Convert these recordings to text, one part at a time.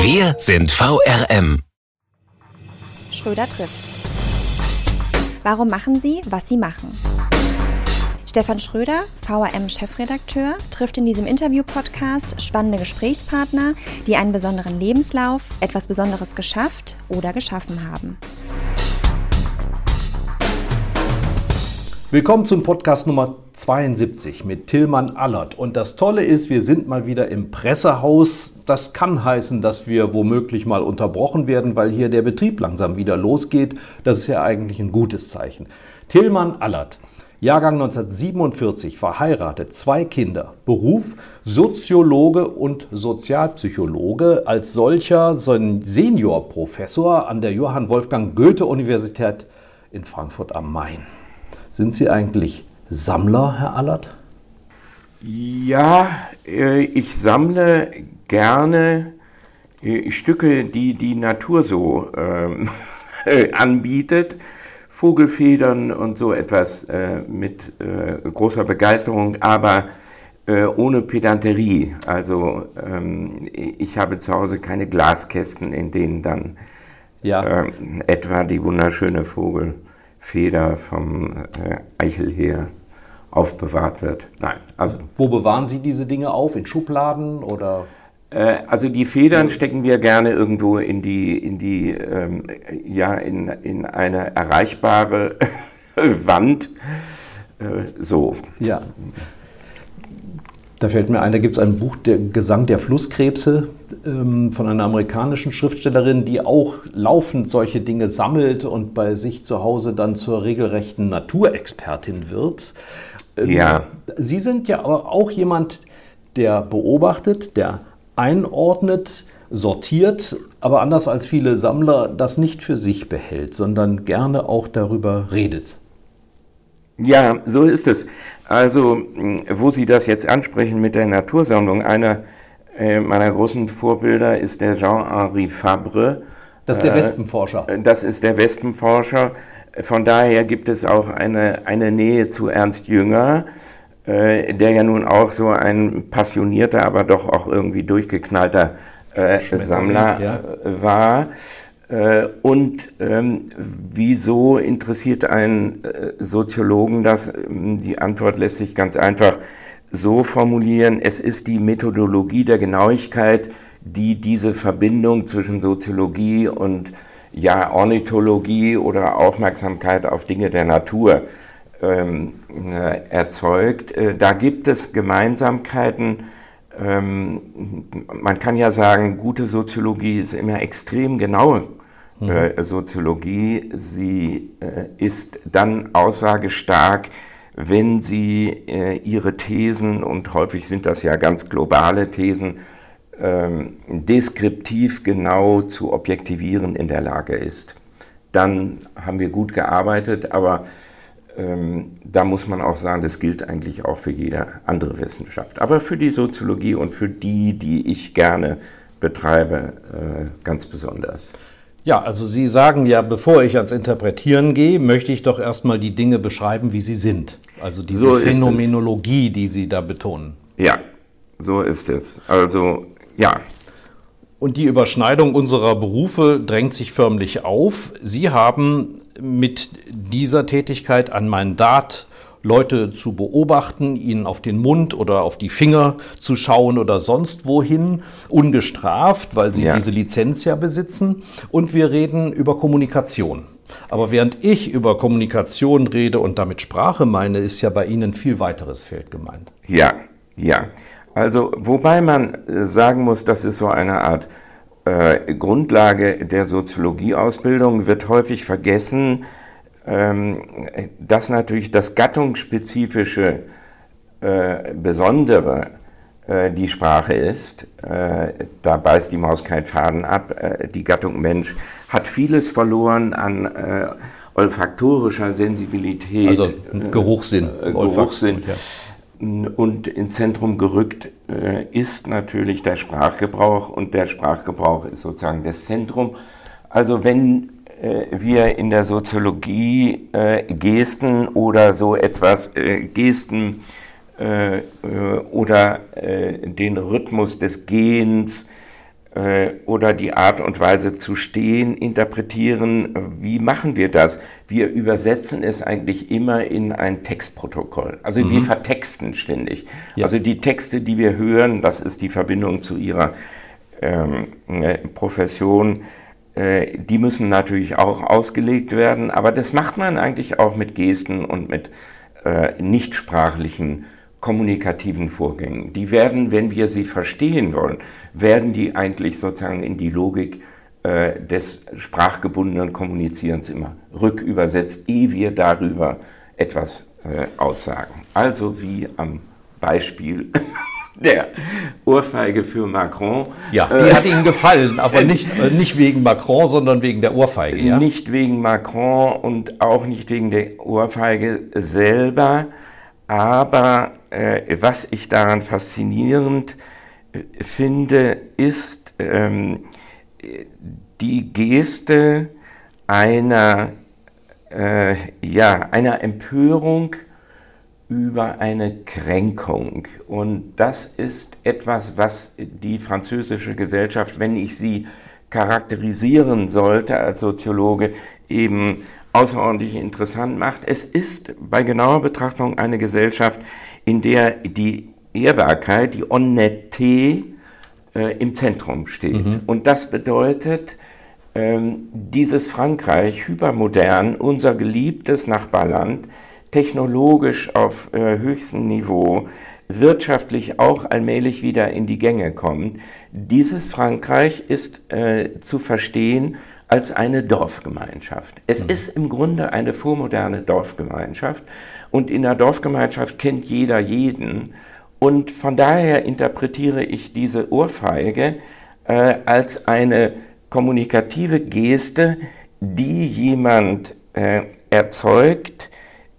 Wir sind VRM. Schröder trifft. Warum machen Sie, was Sie machen? Stefan Schröder, VRM-Chefredakteur, trifft in diesem Interview-Podcast spannende Gesprächspartner, die einen besonderen Lebenslauf, etwas Besonderes geschafft oder geschaffen haben. Willkommen zum Podcast Nummer 72 mit Tillmann Allert. Und das Tolle ist, wir sind mal wieder im Pressehaus. Das kann heißen, dass wir womöglich mal unterbrochen werden, weil hier der Betrieb langsam wieder losgeht. Das ist ja eigentlich ein gutes Zeichen. Tillmann Allert, Jahrgang 1947, verheiratet, zwei Kinder, Beruf Soziologe und Sozialpsychologe, als solcher Seniorprofessor an der Johann Wolfgang Goethe Universität in Frankfurt am Main. Sind Sie eigentlich Sammler, Herr Allert? Ja, äh, ich sammle gerne äh, Stücke, die die Natur so ähm, anbietet. Vogelfedern und so etwas äh, mit äh, großer Begeisterung, aber äh, ohne Pedanterie. Also ähm, ich habe zu Hause keine Glaskästen, in denen dann ja. Ähm, etwa die wunderschöne Vogel Feder vom äh, Eichelheer aufbewahrt wird. Nein, also. Wo bewahren Sie diese Dinge auf? In Schubladen oder? Äh, also die Federn stecken wir gerne irgendwo in die, in die, ähm, ja, in, in eine erreichbare Wand. Äh, so. Ja. Da fällt mir ein, da gibt es ein Buch, der Gesang der Flusskrebse ähm, von einer amerikanischen Schriftstellerin, die auch laufend solche Dinge sammelt und bei sich zu Hause dann zur regelrechten Naturexpertin wird. Ähm, ja. Sie sind ja aber auch jemand, der beobachtet, der einordnet, sortiert, aber anders als viele Sammler das nicht für sich behält, sondern gerne auch darüber redet. Ja, so ist es. Also, wo Sie das jetzt ansprechen mit der Natursammlung, einer äh, meiner großen Vorbilder ist der Jean-Henri Fabre. Das ist der äh, Wespenforscher. Das ist der Wespenforscher. Von daher gibt es auch eine, eine Nähe zu Ernst Jünger, äh, der ja nun auch so ein passionierter, aber doch auch irgendwie durchgeknallter äh, Sammler ja. war. Äh, und ähm, wieso interessiert einen äh, Soziologen das? Ähm, die Antwort lässt sich ganz einfach so formulieren. Es ist die Methodologie der Genauigkeit, die diese Verbindung zwischen Soziologie und ja, Ornithologie oder Aufmerksamkeit auf Dinge der Natur ähm, äh, erzeugt. Äh, da gibt es Gemeinsamkeiten. Ähm, man kann ja sagen, gute Soziologie ist immer extrem genaue mhm. äh, Soziologie. Sie äh, ist dann aussagestark, wenn sie äh, ihre Thesen, und häufig sind das ja ganz globale Thesen, ähm, deskriptiv genau zu objektivieren in der Lage ist. Dann haben wir gut gearbeitet, aber da muss man auch sagen, das gilt eigentlich auch für jede andere Wissenschaft. Aber für die Soziologie und für die, die ich gerne betreibe, äh, ganz besonders. Ja, also Sie sagen ja, bevor ich ans Interpretieren gehe, möchte ich doch erstmal die Dinge beschreiben, wie sie sind. Also diese so Phänomenologie, die Sie da betonen. Ja, so ist es. Also, ja. Und die Überschneidung unserer Berufe drängt sich förmlich auf. Sie haben mit dieser Tätigkeit ein Mandat Leute zu beobachten, ihnen auf den Mund oder auf die Finger zu schauen oder sonst wohin, ungestraft, weil sie ja. diese Lizenz ja besitzen. Und wir reden über Kommunikation. Aber während ich über Kommunikation rede und damit Sprache meine, ist ja bei Ihnen viel weiteres Feld gemeint. Ja, ja. Also wobei man äh, sagen muss, das ist so eine Art äh, Grundlage der Soziologieausbildung, wird häufig vergessen, ähm, dass natürlich das gattungsspezifische äh, Besondere äh, die Sprache ist. Äh, da beißt die Maus keinen Faden ab. Äh, die Gattung Mensch hat vieles verloren an olfaktorischer Sensibilität. Also Geruchssinn. Geruchssinn. Ja. Und ins Zentrum gerückt ist natürlich der Sprachgebrauch und der Sprachgebrauch ist sozusagen das Zentrum. Also wenn wir in der Soziologie Gesten oder so etwas, Gesten äh, äh, oder äh, den Rhythmus des Gehens äh, oder die Art und Weise zu stehen interpretieren. Wie machen wir das? Wir übersetzen es eigentlich immer in ein Textprotokoll. Also mhm. wir vertexten ständig. Ja. Also die Texte, die wir hören, das ist die Verbindung zu ihrer ähm, äh, Profession äh, die müssen natürlich auch ausgelegt werden, aber das macht man eigentlich auch mit Gesten und mit äh, nichtsprachlichen kommunikativen Vorgängen. Die werden, wenn wir sie verstehen wollen, werden die eigentlich sozusagen in die Logik äh, des sprachgebundenen Kommunizierens immer rückübersetzt, ehe wir darüber etwas äh, aussagen. Also wie am Beispiel der Ohrfeige für Macron. Ja, die äh, hat Ihnen gefallen, aber nicht, äh, nicht wegen Macron, sondern wegen der Ohrfeige. Ja? Nicht wegen Macron und auch nicht wegen der Ohrfeige selber, aber äh, was ich daran faszinierend äh, finde, ist ähm, die Geste einer, äh, ja, einer Empörung über eine Kränkung. Und das ist etwas, was die französische Gesellschaft, wenn ich sie charakterisieren sollte als Soziologe, eben außerordentlich interessant macht. Es ist bei genauer Betrachtung eine Gesellschaft, in der die Ehrbarkeit, die Honnêteté äh, im Zentrum steht. Mhm. Und das bedeutet, ähm, dieses Frankreich, hypermodern, unser geliebtes Nachbarland, technologisch auf äh, höchstem Niveau, wirtschaftlich auch allmählich wieder in die Gänge kommt. Dieses Frankreich ist äh, zu verstehen als eine Dorfgemeinschaft. Es mhm. ist im Grunde eine vormoderne Dorfgemeinschaft und in der Dorfgemeinschaft kennt jeder jeden und von daher interpretiere ich diese Ohrfeige äh, als eine kommunikative Geste, die jemand äh, erzeugt,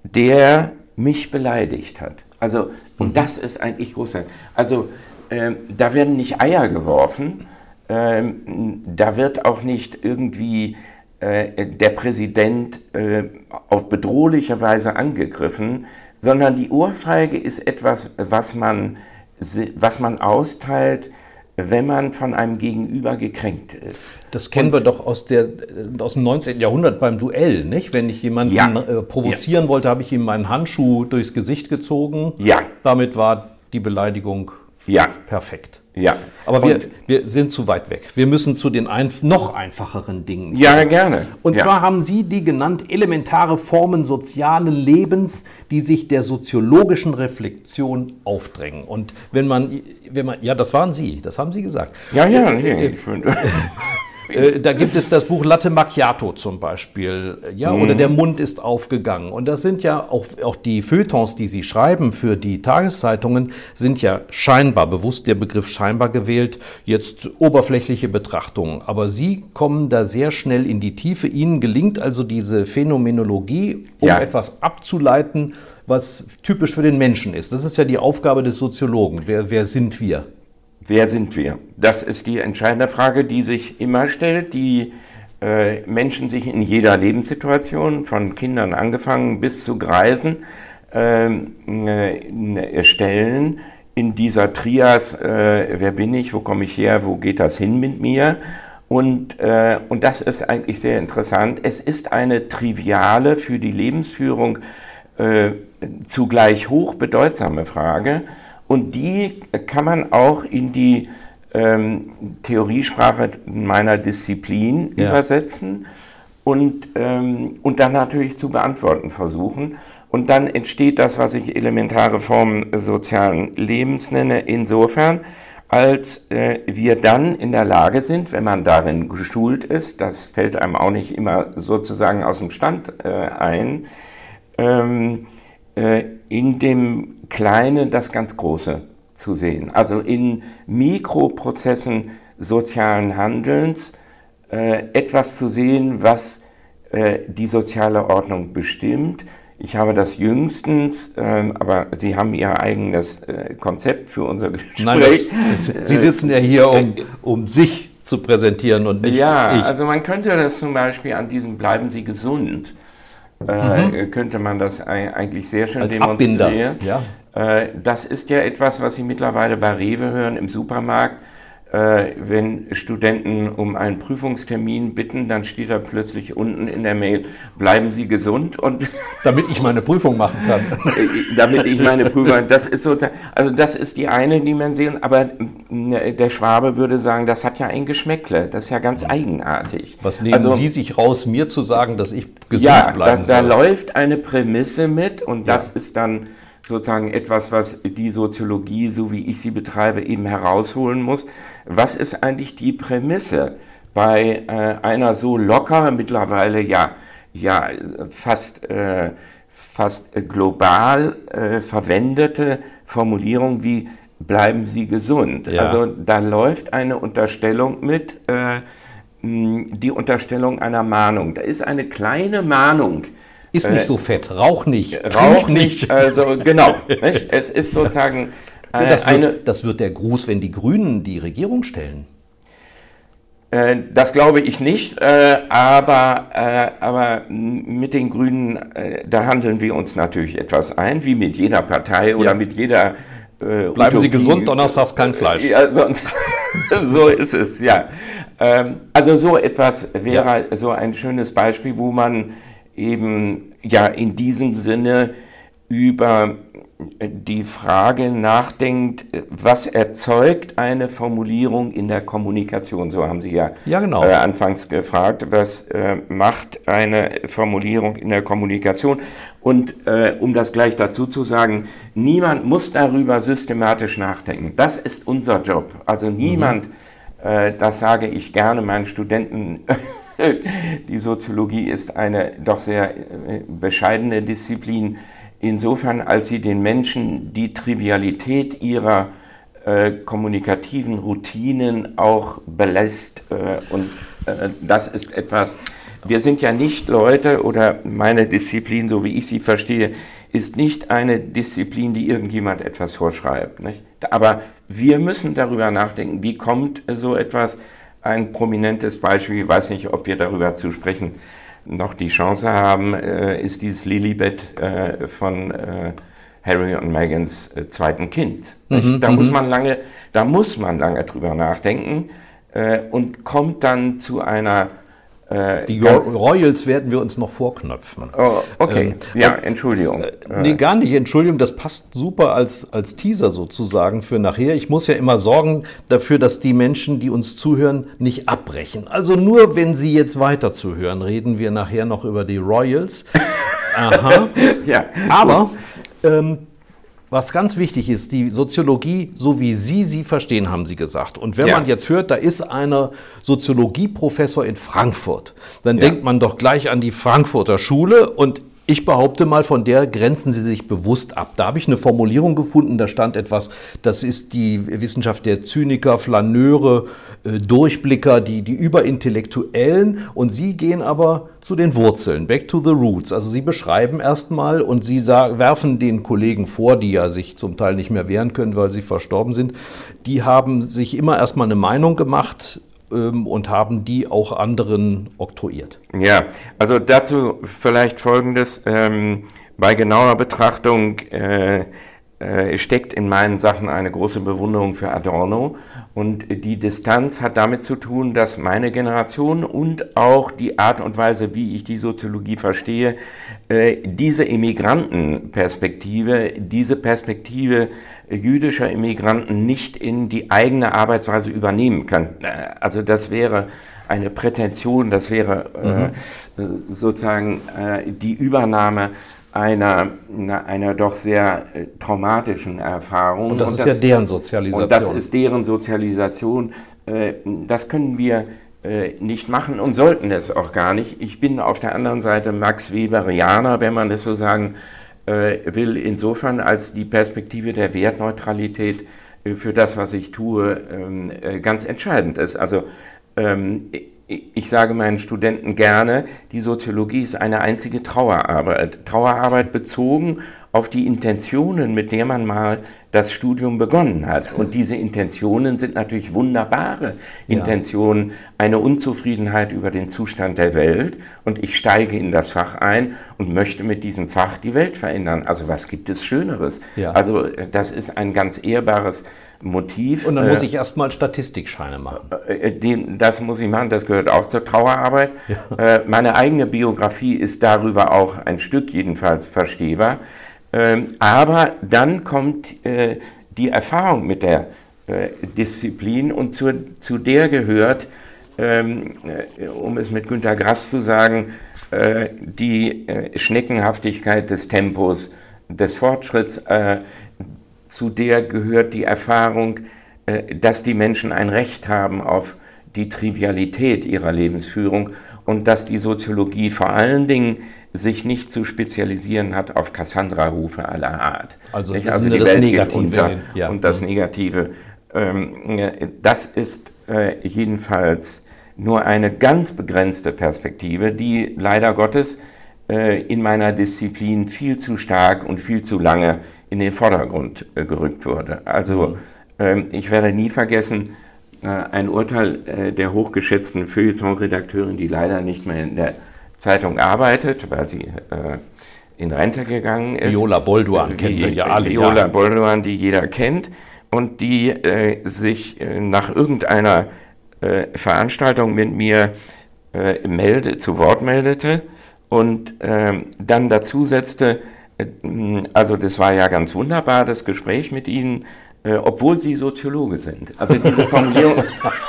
der mich beleidigt hat. Also, und mhm. das ist eigentlich großartig. Also, äh, da werden nicht Eier geworfen, ähm, da wird auch nicht irgendwie äh, der Präsident äh, auf bedrohliche Weise angegriffen, sondern die Ohrfeige ist etwas, was man, was man austeilt, wenn man von einem Gegenüber gekränkt ist. Das kennen Und, wir doch aus, der, aus dem 19. Jahrhundert beim Duell, nicht? Wenn ich jemanden ja, äh, provozieren ja. wollte, habe ich ihm meinen Handschuh durchs Gesicht gezogen. Ja. Damit war die Beleidigung ja. perfekt. Ja. Aber wir, wir sind zu weit weg. Wir müssen zu den ein, noch einfacheren Dingen. Zurück. Ja, gerne. Und ja. zwar haben Sie die genannt elementare Formen sozialen Lebens, die sich der soziologischen Reflexion aufdrängen. Und wenn man, wenn man, ja, das waren Sie, das haben Sie gesagt. Ja, ja, nee, äh, Äh, da gibt es das Buch Latte Macchiato zum Beispiel, ja, mhm. oder Der Mund ist aufgegangen. Und das sind ja auch, auch die Feuilletons, die Sie schreiben für die Tageszeitungen, sind ja scheinbar, bewusst der Begriff scheinbar gewählt, jetzt oberflächliche Betrachtungen. Aber Sie kommen da sehr schnell in die Tiefe. Ihnen gelingt also diese Phänomenologie, um ja. etwas abzuleiten, was typisch für den Menschen ist. Das ist ja die Aufgabe des Soziologen. Wer, wer sind wir? Wer sind wir? Das ist die entscheidende Frage, die sich immer stellt, die äh, Menschen sich in jeder Lebenssituation, von Kindern angefangen bis zu Greisen, ähm, äh, stellen. In dieser Trias, äh, wer bin ich, wo komme ich her, wo geht das hin mit mir? Und, äh, und das ist eigentlich sehr interessant. Es ist eine triviale, für die Lebensführung äh, zugleich hochbedeutsame Frage. Und die kann man auch in die ähm, Theoriesprache meiner Disziplin ja. übersetzen und, ähm, und dann natürlich zu beantworten versuchen. Und dann entsteht das, was ich elementare Formen sozialen Lebens nenne, insofern, als äh, wir dann in der Lage sind, wenn man darin geschult ist, das fällt einem auch nicht immer sozusagen aus dem Stand äh, ein, ähm, äh, in dem Kleine das ganz Große zu sehen. Also in Mikroprozessen sozialen Handelns äh, etwas zu sehen, was äh, die soziale Ordnung bestimmt. Ich habe das jüngstens, äh, aber Sie haben Ihr eigenes äh, Konzept für unser Gespräch. Nein, das, Sie sitzen ja hier, um, um sich zu präsentieren und nicht ja, ich. also man könnte das zum Beispiel an diesem Bleiben Sie gesund, äh, mhm. könnte man das eigentlich sehr schön Als demonstrieren. Abbinder, ja. Äh, das ist ja etwas, was Sie mittlerweile bei Rewe hören im Supermarkt äh, wenn Studenten um einen Prüfungstermin bitten, dann steht da plötzlich unten in der Mail, bleiben Sie gesund und damit ich meine Prüfung machen kann. damit ich meine Prüfung, das ist sozusagen, also das ist die eine Dimension, aber äh, der Schwabe würde sagen, das hat ja ein Geschmäckle, das ist ja ganz eigenartig. Was nehmen also, Sie sich raus, mir zu sagen, dass ich gesund ja, bleiben da, soll? da läuft eine Prämisse mit und das ja. ist dann sozusagen etwas, was die Soziologie, so wie ich sie betreibe, eben herausholen muss. Was ist eigentlich die Prämisse bei äh, einer so locker, mittlerweile ja, ja fast, äh, fast global äh, verwendete Formulierung wie bleiben Sie gesund? Ja. Also da läuft eine Unterstellung mit, äh, die Unterstellung einer Mahnung. Da ist eine kleine Mahnung ist nicht äh, so fett, rauch nicht. Rauch nicht, also genau. nicht? Es ist sozusagen äh, das, wird, eine, das wird der Gruß, wenn die Grünen die Regierung stellen. Äh, das glaube ich nicht, äh, aber, aber mit den Grünen, da handeln wir uns natürlich etwas ein, wie mit jeder Partei oder ja. mit jeder. Bleiben Utopie. Sie gesund, donnerstags kein Fleisch. Ja, sonst, so ist es, ja. Ähm, also so etwas wäre ja. so ein schönes Beispiel, wo man eben ja in diesem Sinne über die Frage nachdenkt, was erzeugt eine Formulierung in der Kommunikation? So haben Sie ja, ja genau. äh, anfangs gefragt, was äh, macht eine Formulierung in der Kommunikation? Und äh, um das gleich dazu zu sagen, niemand muss darüber systematisch nachdenken. Das ist unser Job. Also niemand, mhm. Das sage ich gerne meinen Studenten, die Soziologie ist eine doch sehr äh, bescheidene Disziplin, insofern als sie den Menschen die Trivialität ihrer äh, kommunikativen Routinen auch belässt. Äh, und äh, das ist etwas, wir sind ja nicht Leute oder meine Disziplin, so wie ich sie verstehe, ist nicht eine Disziplin, die irgendjemand etwas vorschreibt. Nicht? Aber wir müssen darüber nachdenken, wie kommt so etwas ein prominentes Beispiel, ich weiß nicht, ob wir darüber zu sprechen noch die Chance haben, äh, ist dieses Lilibet äh, von äh, Harry und Megans äh, zweiten Kind. Mhm, da muss mhm. man lange, da muss man lange drüber nachdenken äh, und kommt dann zu einer die Royals werden wir uns noch vorknöpfen. Oh, okay, ähm, ja, Entschuldigung. Äh, nee, gar nicht, Entschuldigung, das passt super als, als Teaser sozusagen für nachher. Ich muss ja immer sorgen dafür, dass die Menschen, die uns zuhören, nicht abbrechen. Also nur, wenn sie jetzt weiter zuhören, reden wir nachher noch über die Royals. Aha. ja. Aber ähm, was ganz wichtig ist, die Soziologie, so wie Sie sie verstehen, haben Sie gesagt. Und wenn ja. man jetzt hört, da ist einer Soziologieprofessor in Frankfurt, dann ja. denkt man doch gleich an die Frankfurter Schule und ich behaupte mal, von der grenzen Sie sich bewusst ab. Da habe ich eine Formulierung gefunden, da stand etwas, das ist die Wissenschaft der Zyniker, Flaneure, äh, Durchblicker, die, die Überintellektuellen. Und Sie gehen aber zu den Wurzeln, back to the roots. Also Sie beschreiben erstmal und Sie werfen den Kollegen vor, die ja sich zum Teil nicht mehr wehren können, weil sie verstorben sind, die haben sich immer erstmal eine Meinung gemacht, und haben die auch anderen oktroyiert. Ja, also dazu vielleicht Folgendes. Ähm, bei genauer Betrachtung äh, äh, steckt in meinen Sachen eine große Bewunderung für Adorno. Und die Distanz hat damit zu tun, dass meine Generation und auch die Art und Weise, wie ich die Soziologie verstehe, äh, diese Immigrantenperspektive, diese Perspektive jüdischer Immigranten nicht in die eigene Arbeitsweise übernehmen kann. Also das wäre eine Prätension, das wäre äh, mhm. sozusagen äh, die Übernahme einer, einer doch sehr äh, traumatischen Erfahrung. Und das und ist das, ja deren Sozialisation. Und das ist deren Sozialisation. Äh, das können wir äh, nicht machen und sollten es auch gar nicht. Ich bin auf der anderen Seite Max Weberianer, wenn man das so sagen äh, will, insofern als die Perspektive der Wertneutralität äh, für das, was ich tue, ähm, äh, ganz entscheidend ist. Also ähm, ich sage meinen Studenten gerne, die Soziologie ist eine einzige Trauerarbeit. Trauerarbeit bezogen auf die Intentionen, mit der man mal das Studium begonnen hat. Und diese Intentionen sind natürlich wunderbare Intentionen, ja. eine Unzufriedenheit über den Zustand der Welt. Und ich steige in das Fach ein und möchte mit diesem Fach die Welt verändern. Also was gibt es Schöneres? Ja. Also das ist ein ganz ehrbares Motiv. Und dann muss äh, ich erstmal Statistikscheine machen. Äh, äh, das muss ich machen, das gehört auch zur Trauerarbeit. Ja. Meine eigene Biografie ist darüber auch ein Stück jedenfalls verstehbar. Ähm, aber dann kommt die Erfahrung mit der Disziplin und zu, zu der gehört, ähm, um es mit Günter Grass zu sagen, die Schneckenhaftigkeit des Tempos, des Fortschritts, zu der gehört die Erfahrung, äh, dass die Menschen ein Recht haben auf die Trivialität ihrer Lebensführung und dass die Soziologie vor allen Dingen sich nicht zu spezialisieren hat auf Cassandra-Rufe aller Art. Also, also die Welt Negative, unter ja. und das Negative. Ähm, das ist äh, jedenfalls nur eine ganz begrenzte Perspektive, die leider Gottes äh, in meiner Disziplin viel zu stark und viel zu lange in den Vordergrund äh, gerückt wurde. Also ähm, ich werde nie vergessen, äh, ein Urteil äh, der hochgeschätzten Feuilleton-Redakteurin, die leider nicht mehr in der Zeitung arbeitet, weil sie äh, in Rente gegangen ist. Viola Bolduan kennen wir ja alle. Viola ja. Bolduan, die jeder kennt und die äh, sich äh, nach irgendeiner Veranstaltung mit mir melde, zu Wort meldete und ähm, dann dazu setzte, also das war ja ganz wunderbar, das Gespräch mit Ihnen, äh, obwohl Sie Soziologe sind. Also diese Formulierung,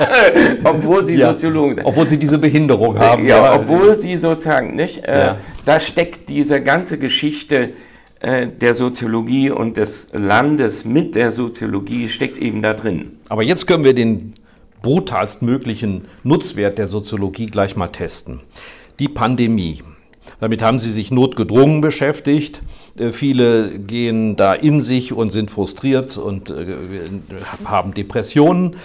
obwohl Sie ja, Soziologe sind. Obwohl Sie diese Behinderung haben. Ja, ja. obwohl Sie sozusagen nicht, äh, ja. da steckt diese ganze Geschichte äh, der Soziologie und des Landes mit der Soziologie steckt eben da drin. Aber jetzt können wir den brutalstmöglichen Nutzwert der Soziologie gleich mal testen. Die Pandemie. Damit haben sie sich notgedrungen beschäftigt. Äh, viele gehen da in sich und sind frustriert und äh, haben Depressionen.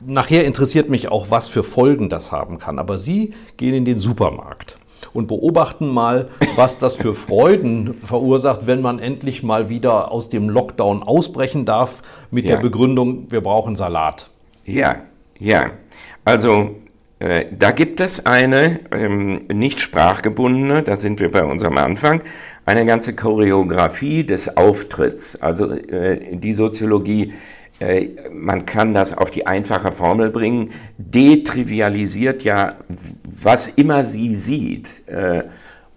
Nachher interessiert mich auch, was für Folgen das haben kann. Aber Sie gehen in den Supermarkt und beobachten mal, was das für Freuden verursacht, wenn man endlich mal wieder aus dem Lockdown ausbrechen darf mit ja. der Begründung, wir brauchen Salat. Ja, ja. Also äh, da gibt es eine ähm, nicht sprachgebundene, da sind wir bei unserem Anfang, eine ganze Choreografie des Auftritts. Also äh, die Soziologie, äh, man kann das auf die einfache Formel bringen, detrivialisiert ja, was immer sie sieht. Äh,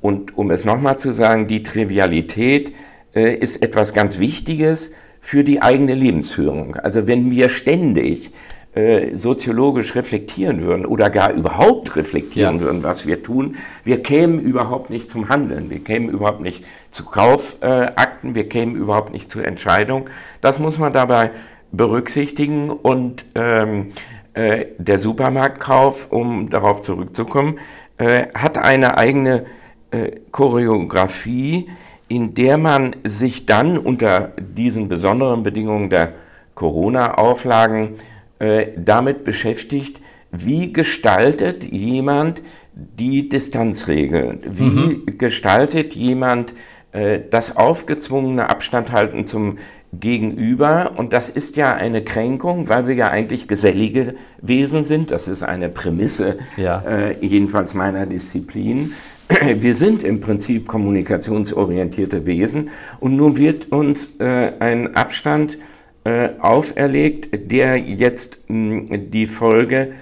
und um es nochmal zu sagen, die Trivialität äh, ist etwas ganz Wichtiges für die eigene Lebensführung. Also wenn wir ständig äh, soziologisch reflektieren würden oder gar überhaupt reflektieren ja. würden, was wir tun, wir kämen überhaupt nicht zum Handeln, wir kämen überhaupt nicht zu Kaufakten, äh, wir kämen überhaupt nicht zur Entscheidung. Das muss man dabei berücksichtigen und ähm, äh, der Supermarktkauf, um darauf zurückzukommen, äh, hat eine eigene äh, Choreografie, in der man sich dann unter diesen besonderen Bedingungen der Corona-Auflagen äh, damit beschäftigt, wie gestaltet jemand die Distanzregeln? Wie mhm. gestaltet jemand äh, das aufgezwungene Abstandhalten zum Gegenüber? Und das ist ja eine Kränkung, weil wir ja eigentlich gesellige Wesen sind. Das ist eine Prämisse, ja. äh, jedenfalls meiner Disziplin. Wir sind im Prinzip kommunikationsorientierte Wesen und nun wird uns äh, ein Abstand äh, auferlegt, der jetzt mh, hm, die Folge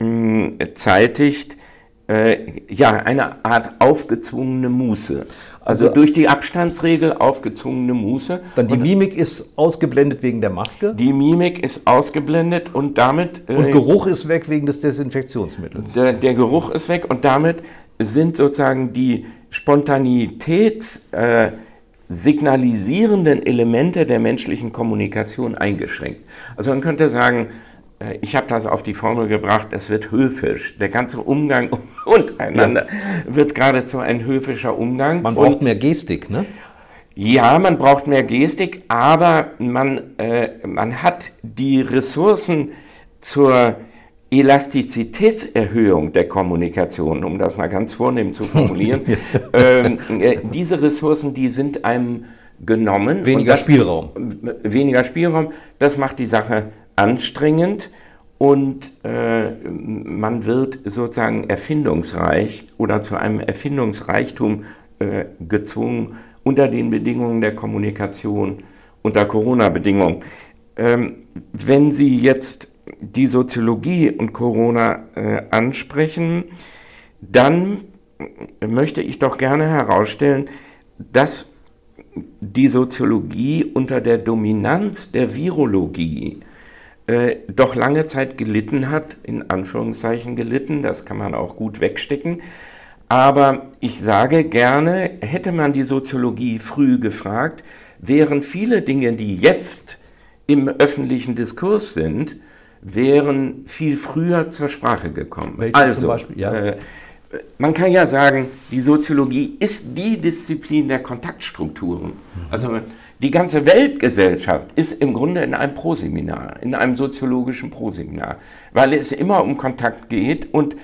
mh, hm, zeitigt, äh, ja, eine Art aufgezwungene Muße. Also, also, durch die Abstandsregel aufgezwungene Muße. Dann die und Mimik ist ausgeblendet wegen der Maske? Die Mimik ist ausgeblendet und damit. Äh, und Geruch ist weg wegen des Desinfektionsmittels. Der, der, Geruch ist weg und damit sind sozusagen die Spontanität. Äh, signalisierenden Elemente der menschlichen Kommunikation eingeschränkt. Also man könnte sagen, äh, ich habe das auf die Formel gebracht, es wird höfisch. Der ganze Umgang untereinander ja. wird geradezu ein höfischer Umgang. Man braucht mehr Gestik, ne? Ja, man braucht mehr Gestik, aber man, äh, man hat die Ressourcen zur Elastizitätserhöhung der Kommunikation, um das mal ganz vornehm zu formulieren. ähm, äh, diese Ressourcen, die sind einem genommen. Weniger das, Spielraum. Weniger Spielraum, das macht die Sache anstrengend und äh, man wird sozusagen erfindungsreich oder zu einem Erfindungsreichtum äh, gezwungen unter den Bedingungen der Kommunikation, unter Corona-Bedingungen. Ähm, wenn Sie jetzt die Soziologie und Corona äh, ansprechen, dann möchte ich doch gerne herausstellen, dass die Soziologie unter der Dominanz der Virologie äh, doch lange Zeit gelitten hat, in Anführungszeichen gelitten, das kann man auch gut wegstecken, aber ich sage gerne, hätte man die Soziologie früh gefragt, wären viele Dinge, die jetzt im öffentlichen Diskurs sind, wären viel früher zur Sprache gekommen. Welche also, Beispiel? Ja. Äh, man kann ja sagen, die Soziologie ist die Disziplin der Kontaktstrukturen. Mhm. Also die ganze Weltgesellschaft ist im Grunde in einem Proseminar, in einem soziologischen Proseminar, weil es immer um Kontakt geht und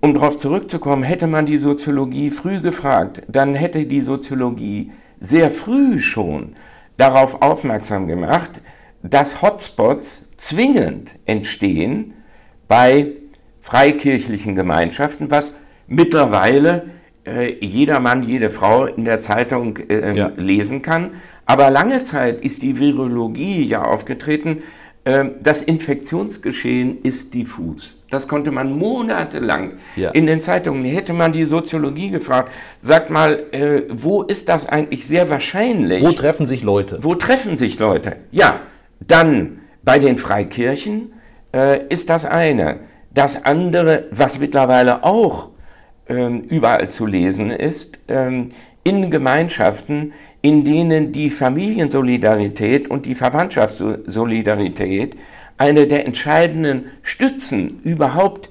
um darauf zurückzukommen, hätte man die Soziologie früh gefragt, dann hätte die Soziologie sehr früh schon darauf aufmerksam gemacht, dass Hotspots zwingend entstehen bei freikirchlichen Gemeinschaften, was mittlerweile äh, jeder Mann, jede Frau in der Zeitung äh, ja. lesen kann. Aber lange Zeit ist die Virologie ja aufgetreten ähm, das Infektionsgeschehen ist diffus. Das konnte man monatelang ja. in den Zeitungen. Hätte man die Soziologie gefragt, sagt mal, äh, wo ist das eigentlich sehr wahrscheinlich? Wo treffen sich Leute? Wo treffen sich Leute? Ja, dann bei den Freikirchen äh, ist das eine. Das andere, was mittlerweile auch ähm, überall zu lesen ist, ähm, in Gemeinschaften, in denen die Familiensolidarität und die Verwandtschaftssolidarität eine der entscheidenden Stützen überhaupt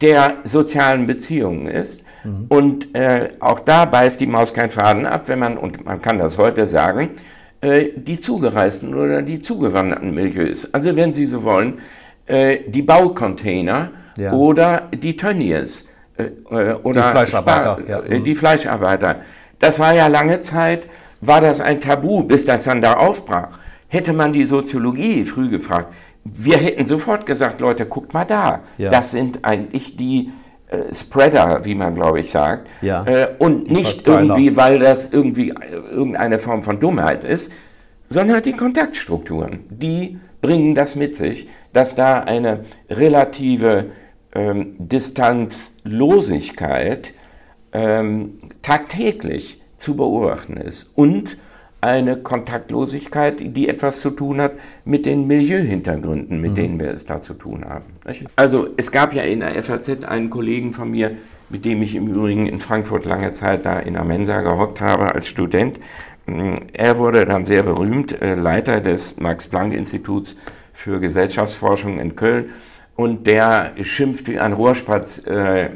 der sozialen Beziehungen ist. Mhm. Und äh, auch da beißt die Maus keinen Faden ab, wenn man, und man kann das heute sagen, die zugereisten oder die zugewanderten Milieus. Also wenn Sie so wollen, äh, die Baucontainer ja. oder die Tönnies äh, äh, oder die Fleischarbeiter. Spar ja. Äh, die Fleischarbeiter. Das war ja lange Zeit war das ein Tabu, bis das dann da aufbrach. Hätte man die Soziologie früh gefragt, wir hätten sofort gesagt, Leute, guckt mal da. Ja. Das sind eigentlich die äh, Spreader, wie man glaube ich sagt. Ja. Äh, und nicht irgendwie, weil das irgendwie äh, irgendeine Form von Dummheit ist, sondern die Kontaktstrukturen. Die bringen das mit sich, dass da eine relative ähm, Distanzlosigkeit ähm, tagtäglich zu beobachten ist und eine Kontaktlosigkeit, die etwas zu tun hat mit den Milieuhintergründen, mit mhm. denen wir es da zu tun haben. Also es gab ja in der FAZ einen Kollegen von mir, mit dem ich im Übrigen in Frankfurt lange Zeit da in der Mensa gehockt habe als Student. Er wurde dann sehr berühmt, äh, Leiter des Max-Planck-Instituts für Gesellschaftsforschung in Köln und der schimpft wie ein Rohrspatz äh, äh,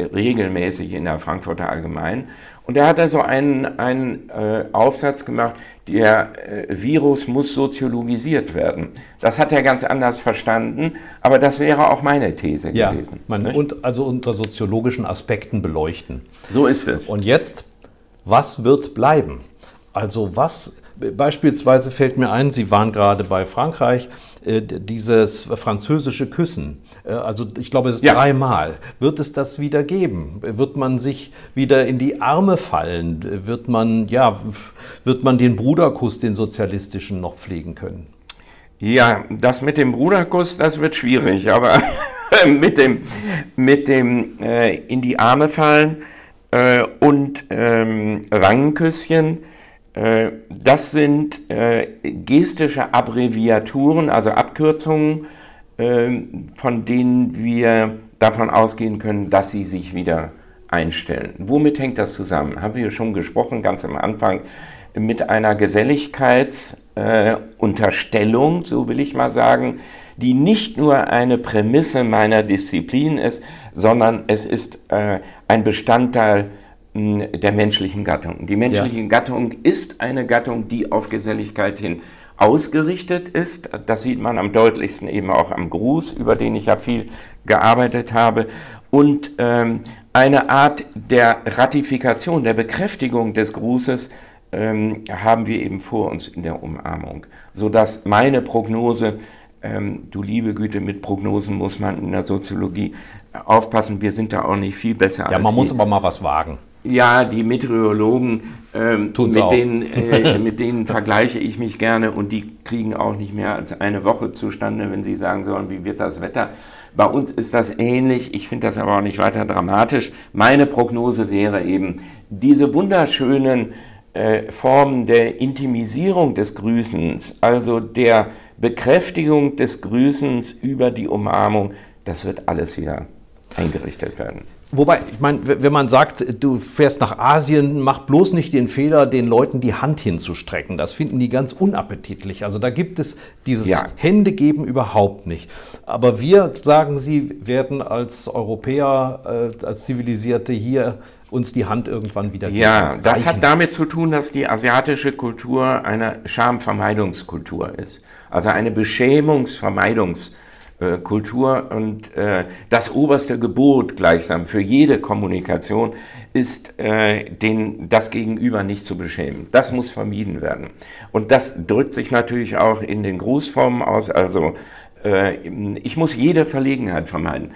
regelmäßig in der Frankfurter Allgemein und da hat er so einen, einen äh, Aufsatz gemacht, der äh, Virus muss soziologisiert werden. Das hat er ganz anders verstanden, aber das wäre auch meine These ja, gewesen. Man, und also unter soziologischen Aspekten beleuchten. So ist es. Und jetzt, was wird bleiben? Also was beispielsweise fällt mir ein, Sie waren gerade bei Frankreich, dieses französische Küssen. Äh, also ich glaube, es ja. dreimal. Wird es das wieder geben? Wird man sich wieder in die Arme fallen? Wird man, ja, wird man den Bruderkuss, den sozialistischen, noch pflegen können? Ja, das mit dem Bruderkuss, das wird schwierig, aber mit dem, mit dem äh, in die Arme fallen äh, und ähm, Wangenküsschen, äh, das sind äh, gestische Abbreviaturen, also Abkürzungen, äh, von denen wir davon ausgehen können, dass sie sich wieder einstellen. Womit hängt das zusammen? Haben wir schon gesprochen, ganz am Anfang, mit einer Geselligkeitsunterstellung, so will ich mal sagen, die nicht nur eine Prämisse meiner Disziplin ist, sondern es ist ein Bestandteil der menschlichen Gattung. Die menschliche ja. Gattung ist eine Gattung, die auf Geselligkeit hin ausgerichtet ist. Das sieht man am deutlichsten eben auch am Gruß, über den ich ja viel gearbeitet habe. Und ähm, eine Art der Ratifikation, der Bekräftigung des Grußes ähm, haben wir eben vor uns in der Umarmung, sodass meine Prognose, ähm, du liebe Güte, mit Prognosen muss man in der Soziologie aufpassen, wir sind da auch nicht viel besser. Ja, man muss aber mal was wagen. Ja, die Meteorologen, ähm, mit, denen, äh, mit denen vergleiche ich mich gerne und die kriegen auch nicht mehr als eine Woche zustande, wenn sie sagen sollen, wie wird das Wetter. Bei uns ist das ähnlich, ich finde das aber auch nicht weiter dramatisch. Meine Prognose wäre eben, diese wunderschönen äh, Formen der Intimisierung des Grüßens, also der Bekräftigung des Grüßens über die Umarmung, das wird alles wieder eingerichtet werden. Wobei, ich meine, wenn man sagt, du fährst nach Asien, mach bloß nicht den Fehler, den Leuten die Hand hinzustrecken. Das finden die ganz unappetitlich. Also da gibt es dieses ja. Händegeben überhaupt nicht. Aber wir, sagen Sie, werden als Europäer, äh, als Zivilisierte hier uns die Hand irgendwann wieder geben. Ja, das hat damit zu tun, dass die asiatische Kultur eine Schamvermeidungskultur ist. Also eine Beschämungsvermeidungskultur. Äh, Kultur und äh, das oberste Gebot gleichsam für jede Kommunikation ist, äh, den, das Gegenüber nicht zu beschämen. Das muss vermieden werden. Und das drückt sich natürlich auch in den Grußformen aus. Also äh, ich muss jede Verlegenheit vermeiden.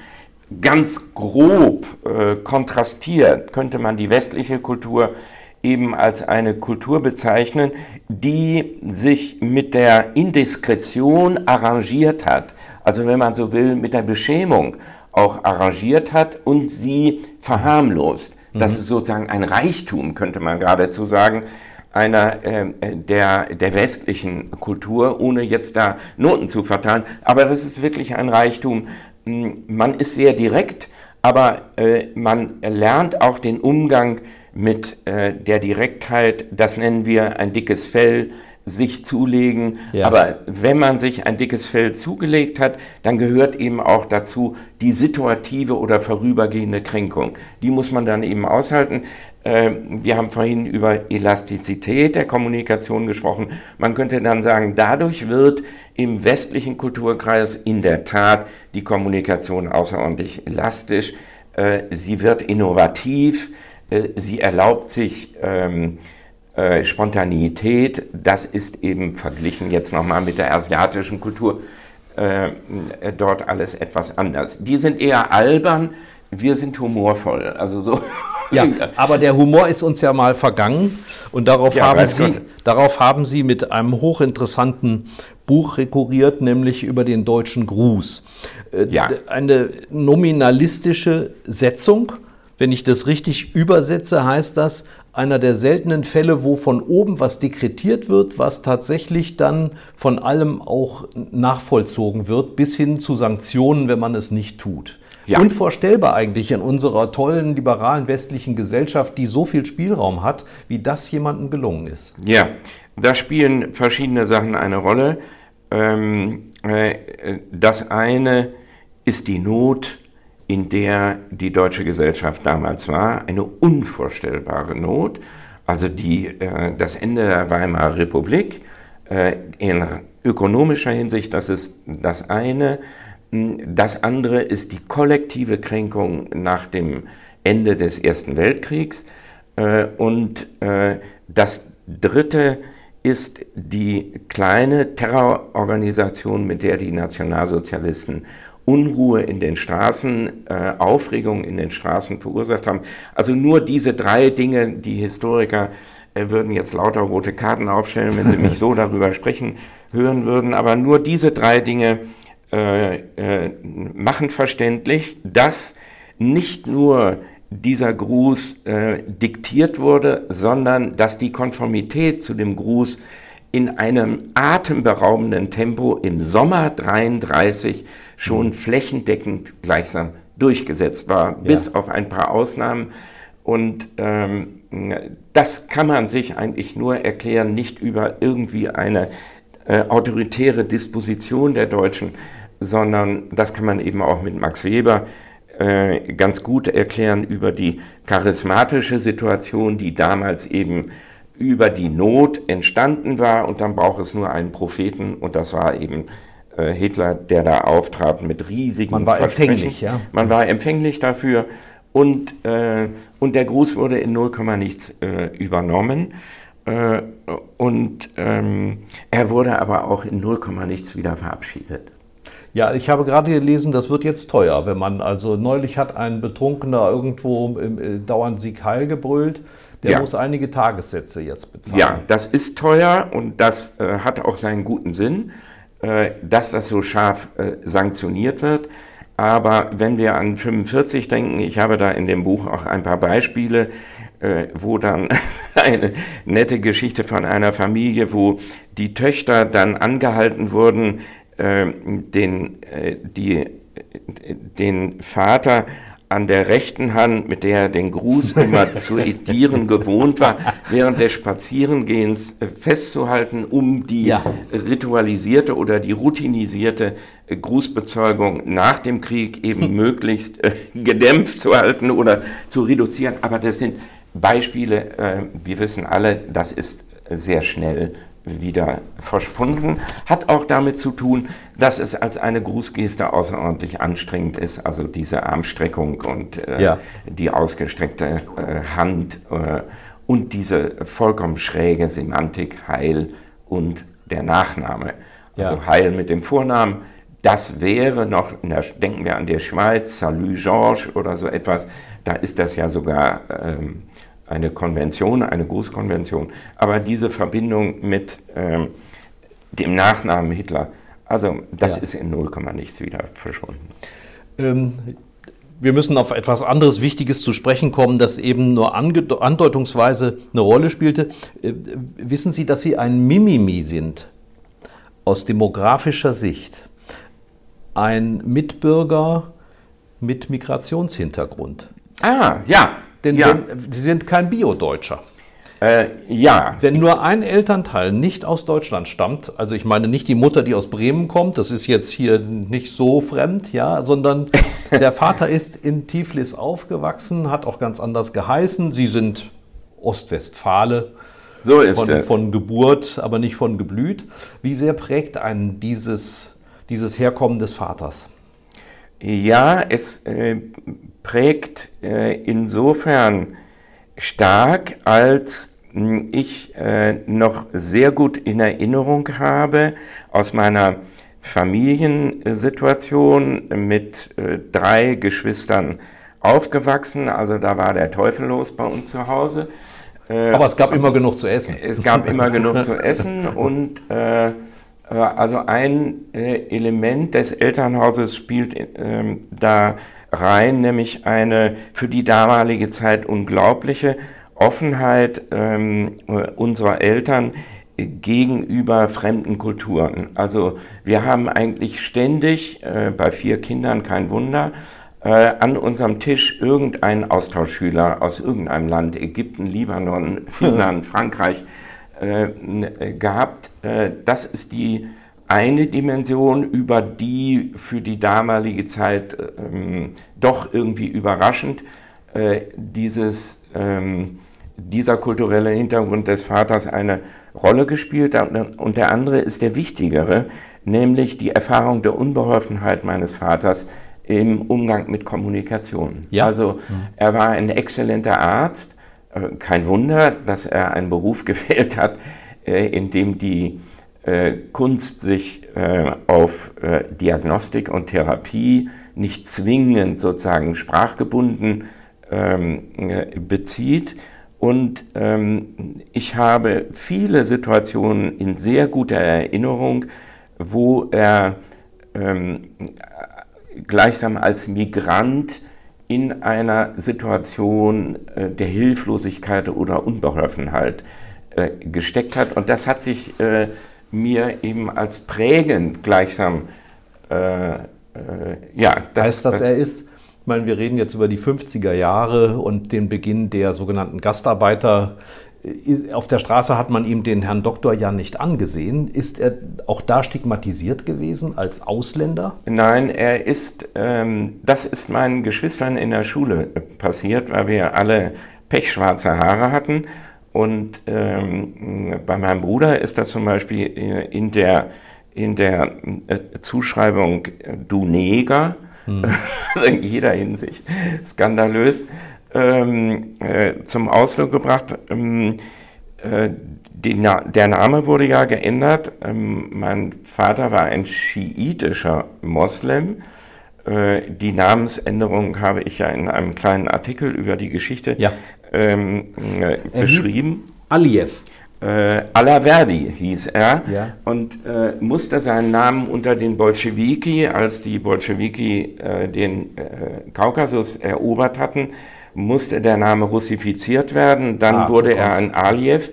Ganz grob äh, kontrastiert könnte man die westliche Kultur eben als eine Kultur bezeichnen, die sich mit der Indiskretion arrangiert hat also wenn man so will, mit der Beschämung auch arrangiert hat und sie verharmlost. Mhm. Das ist sozusagen ein Reichtum, könnte man geradezu sagen, einer äh, der, der westlichen Kultur, ohne jetzt da Noten zu verteilen. Aber das ist wirklich ein Reichtum. Hm, man ist sehr direkt, aber äh, man lernt auch den Umgang mit äh, der Direktheit. Das nennen wir ein dickes Fell sich zulegen. Ja. Aber wenn man sich ein dickes Fell zugelegt hat, dann gehört eben auch dazu die situative oder vorübergehende Kränkung. Die muss man dann eben aushalten. Ähm, wir haben vorhin über Elastizität der Kommunikation gesprochen. Man könnte dann sagen, dadurch wird im westlichen Kulturkreis in der Tat die Kommunikation außerordentlich elastisch. Äh, sie wird innovativ. Äh, sie erlaubt sich ähm, äh, Spontaneität, das ist eben verglichen jetzt nochmal mit der asiatischen Kultur äh, dort alles etwas anders. Die sind eher albern, wir sind humorvoll. Also so. Ja, aber der Humor ist uns ja mal vergangen und darauf, ja, haben, Sie, darauf haben Sie mit einem hochinteressanten Buch rekurriert, nämlich über den deutschen Gruß. Äh, ja. Eine nominalistische Setzung, wenn ich das richtig übersetze, heißt das, einer der seltenen Fälle, wo von oben was dekretiert wird, was tatsächlich dann von allem auch nachvollzogen wird, bis hin zu Sanktionen, wenn man es nicht tut. Ja. Unvorstellbar eigentlich in unserer tollen, liberalen westlichen Gesellschaft, die so viel Spielraum hat, wie das jemandem gelungen ist. Ja, da spielen verschiedene Sachen eine Rolle. Ähm, äh, das eine ist die Not, in der die deutsche Gesellschaft damals war, eine unvorstellbare Not. Also die, äh, das Ende der Weimarer Republik äh, in ökonomischer Hinsicht, das ist das eine. Das andere ist die kollektive Kränkung nach dem Ende des Ersten Weltkriegs. Äh, und das dritte ist die kleine Terrororganisation, mit der die Nationalsozialisten Unruhe in den Straßen, äh, Aufregung in den Straßen verursacht haben. Also nur diese drei Dinge, die Historiker äh, würden jetzt lauter rote Karten aufstellen, wenn sie mich so darüber sprechen hören würden, aber nur diese drei Dinge äh, äh, machen verständlich, dass nicht nur dieser Gruß äh, diktiert wurde, sondern dass die Konformität zu dem Gruß in einem atemberaubenden Tempo im Sommer 33 schon mhm. flächendeckend gleichsam durchgesetzt war, ja. bis auf ein paar Ausnahmen. Und ähm, das kann man sich eigentlich nur erklären, nicht über irgendwie eine äh, autoritäre Disposition der Deutschen, sondern das kann man eben auch mit Max Weber äh, ganz gut erklären über die charismatische Situation, die damals eben über die Not entstanden war und dann braucht es nur einen Propheten und das war eben Hitler, der da auftrat mit riesigen Man war empfänglich, ja. Man war empfänglich dafür und, äh, und der Gruß wurde in 0, nichts äh, übernommen. Äh, und ähm, er wurde aber auch in 0, nichts wieder verabschiedet. Ja, ich habe gerade gelesen, das wird jetzt teuer, wenn man, also neulich hat ein Betrunkener irgendwo im, äh, dauernd Sieg Heil gebrüllt, der ja. muss einige Tagessätze jetzt bezahlen. Ja, das ist teuer und das äh, hat auch seinen guten Sinn, äh, dass das so scharf äh, sanktioniert wird. Aber wenn wir an 45 denken, ich habe da in dem Buch auch ein paar Beispiele, äh, wo dann eine nette Geschichte von einer Familie, wo die Töchter dann angehalten wurden, äh, den, äh, die, den Vater an der rechten Hand, mit der er den Gruß immer zu edieren gewohnt war, während des Spazierengehens äh, festzuhalten, um die ja. ritualisierte oder die routinisierte äh, Grußbezeugung nach dem Krieg eben hm. möglichst äh, gedämpft zu halten oder zu reduzieren. Aber das sind Beispiele, wir wissen alle, das ist sehr schnell wieder verschwunden. Hat auch damit zu tun, dass es als eine Grußgeste außerordentlich anstrengend ist, also diese Armstreckung und äh, ja. die ausgestreckte äh, Hand äh, und diese vollkommen schräge Semantik Heil und der Nachname. Ja. Also Heil mit dem Vornamen, das wäre noch, der, denken wir an die Schweiz, Salut Georges oder so etwas, da ist das ja sogar ähm, eine Konvention, eine Grußkonvention, aber diese Verbindung mit ähm, dem Nachnamen Hitler, also das ja. ist in 0, nichts wieder verschwunden. Ähm, wir müssen auf etwas anderes Wichtiges zu sprechen kommen, das eben nur andeutungsweise eine Rolle spielte. Äh, wissen Sie, dass Sie ein Mimimi sind aus demografischer Sicht? Ein Mitbürger mit Migrationshintergrund. Ah, ja, denn ja. wenn, sie sind kein Bio-Deutscher. Äh, ja. Wenn nur ein Elternteil nicht aus Deutschland stammt, also ich meine nicht die Mutter, die aus Bremen kommt, das ist jetzt hier nicht so fremd, ja, sondern der Vater ist in Tiflis aufgewachsen, hat auch ganz anders geheißen. Sie sind Ostwestfale. So ist von, es. Von Geburt, aber nicht von Geblüt. Wie sehr prägt einen dieses, dieses Herkommen des Vaters? Ja, es äh, prägt äh, insofern stark, als hm, ich äh, noch sehr gut in Erinnerung habe aus meiner Familiensituation mit äh, drei Geschwistern aufgewachsen. Also da war der Teufel los bei uns zu Hause. Äh, Aber es gab immer genug zu essen. Es gab immer genug zu essen und äh, äh, also ein äh, Element des Elternhauses spielt ähm, da rein, nämlich eine für die damalige Zeit unglaubliche Offenheit ähm, unserer Eltern gegenüber fremden Kulturen. Also wir haben eigentlich ständig, äh, bei vier Kindern kein Wunder, an unserem Tisch irgendeinen Austauschschüler aus irgendeinem Land, Ägypten, Libanon, Finnland, Frankreich, äh, gehabt. Äh, das ist die eine Dimension, über die für die damalige Zeit ähm, doch irgendwie überraschend äh, dieses, ähm, dieser kulturelle Hintergrund des Vaters eine Rolle gespielt hat. Und der andere ist der wichtigere, nämlich die Erfahrung der Unbeholfenheit meines Vaters im Umgang mit Kommunikation. Ja. Also er war ein exzellenter Arzt, äh, kein Wunder, dass er einen Beruf gewählt hat, äh, in dem die äh, Kunst sich auf Diagnostik und Therapie nicht zwingend sozusagen sprachgebunden ähm, bezieht. Und ähm, ich habe viele Situationen in sehr guter Erinnerung, wo er ähm, gleichsam als Migrant in einer Situation äh, der Hilflosigkeit oder Unbeholfenheit äh, gesteckt hat. Und das hat sich äh, mir eben als prägend gleichsam, äh, äh, ja. Das, heißt das, er ist, ich meine, wir reden jetzt über die 50er Jahre und den Beginn der sogenannten Gastarbeiter. auf der Straße hat man ihm den Herrn Doktor ja nicht angesehen. Ist er auch da stigmatisiert gewesen als Ausländer? Nein, er ist, ähm, das ist meinen Geschwistern in der Schule passiert, weil wir alle pechschwarze Haare hatten. Und ähm, bei meinem Bruder ist das zum Beispiel in der, in der äh, Zuschreibung Du Neger, hm. in jeder Hinsicht skandalös ähm, äh, zum Ausdruck gebracht. Ähm, äh, Na der Name wurde ja geändert. Ähm, mein Vater war ein schiitischer Moslem. Äh, die Namensänderung habe ich ja in einem kleinen Artikel über die Geschichte ja. Ähm, äh, beschrieben. Aliyev. Äh, Alaverdi hieß er ja. und äh, musste seinen Namen unter den Bolschewiki, als die Bolschewiki äh, den äh, Kaukasus erobert hatten, musste der Name russifiziert werden. Dann ah, wurde so er ein Aliyev.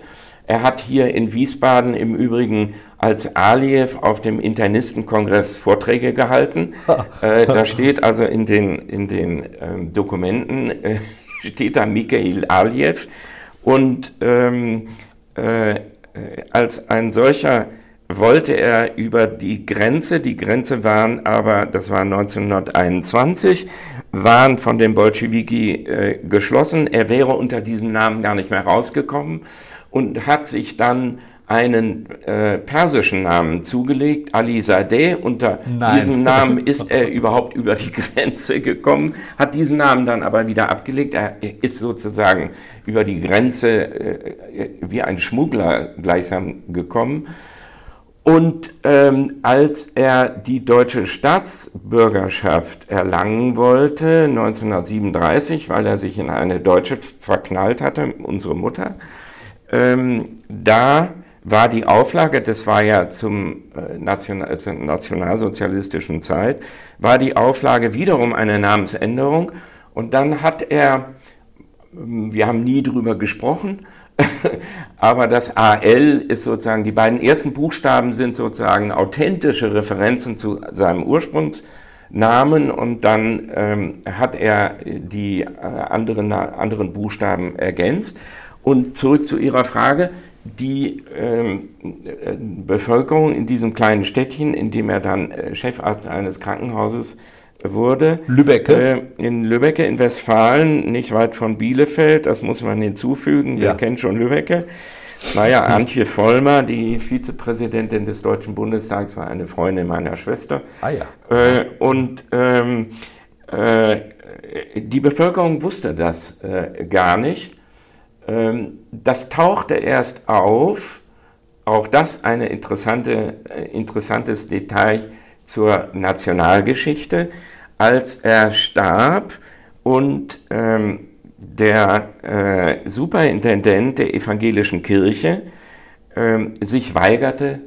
Er hat hier in Wiesbaden im Übrigen als Aliyev auf dem Internistenkongress Vorträge gehalten. äh, da steht also in den, in den ähm, Dokumenten, äh, steht da Mikhail Aliyev. Und ähm, äh, als ein solcher wollte er über die Grenze, die Grenze waren aber, das war 1921, waren von den Bolschewiki äh, geschlossen. Er wäre unter diesem Namen gar nicht mehr rausgekommen und hat sich dann einen äh, persischen Namen zugelegt, Ali Sadeh. Unter Nein. diesem Namen ist er überhaupt über die Grenze gekommen, hat diesen Namen dann aber wieder abgelegt. Er ist sozusagen über die Grenze äh, wie ein Schmuggler gleichsam gekommen. Und ähm, als er die deutsche Staatsbürgerschaft erlangen wollte, 1937, weil er sich in eine Deutsche verknallt hatte, unsere Mutter, ähm, da war die Auflage, das war ja zum äh, National, zur nationalsozialistischen Zeit, war die Auflage wiederum eine Namensänderung. Und dann hat er, wir haben nie drüber gesprochen, aber das AL ist sozusagen, die beiden ersten Buchstaben sind sozusagen authentische Referenzen zu seinem Ursprungsnamen und dann ähm, hat er die äh, anderen, anderen Buchstaben ergänzt. Und zurück zu Ihrer Frage, die ähm, äh, Bevölkerung in diesem kleinen Städtchen, in dem er dann äh, Chefarzt eines Krankenhauses wurde. Lübbecke? Äh, in Lübbecke in Westfalen, nicht weit von Bielefeld, das muss man hinzufügen, ja. wer kennt schon Lübbecke. Naja, Antje Vollmer, die Vizepräsidentin des Deutschen Bundestags, war eine Freundin meiner Schwester. Ah ja. Äh, und ähm, äh, die Bevölkerung wusste das äh, gar nicht. Ähm, das tauchte erst auf, auch das ein interessante, äh, interessantes Detail zur Nationalgeschichte, als er starb und ähm, der äh, Superintendent der evangelischen Kirche äh, sich weigerte,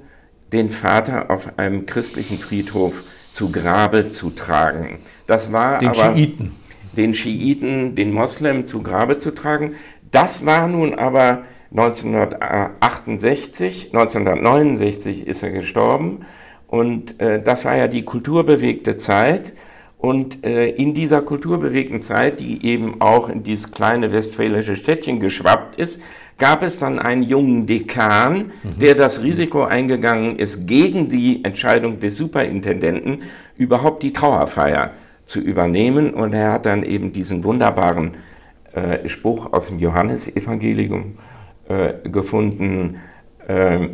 den Vater auf einem christlichen Friedhof zu Grabe zu tragen. Das war den aber Schiiten. den Schiiten, den Moslem zu Grabe zu tragen. Das war nun aber 1968, 1969 ist er gestorben und äh, das war ja die kulturbewegte Zeit. Und äh, in dieser kulturbewegten Zeit, die eben auch in dieses kleine westfälische Städtchen geschwappt ist, gab es dann einen jungen Dekan, mhm. der das Risiko eingegangen ist, gegen die Entscheidung des Superintendenten überhaupt die Trauerfeier zu übernehmen. Und er hat dann eben diesen wunderbaren äh, Spruch aus dem Johannesevangelium äh, gefunden, äh,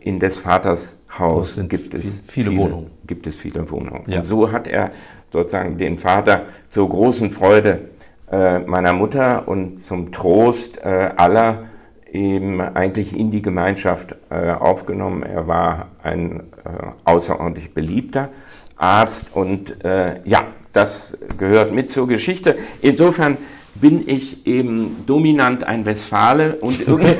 in des Vaters Haus gibt es viele, viele, Wohnungen. Gibt es viele Wohnungen. Ja. Und so hat er sozusagen den Vater zur großen Freude äh, meiner Mutter und zum Trost äh, aller eben eigentlich in die Gemeinschaft äh, aufgenommen. Er war ein äh, außerordentlich beliebter Arzt und äh, ja, das gehört mit zur Geschichte. Insofern bin ich eben dominant ein Westfale und irgendwie.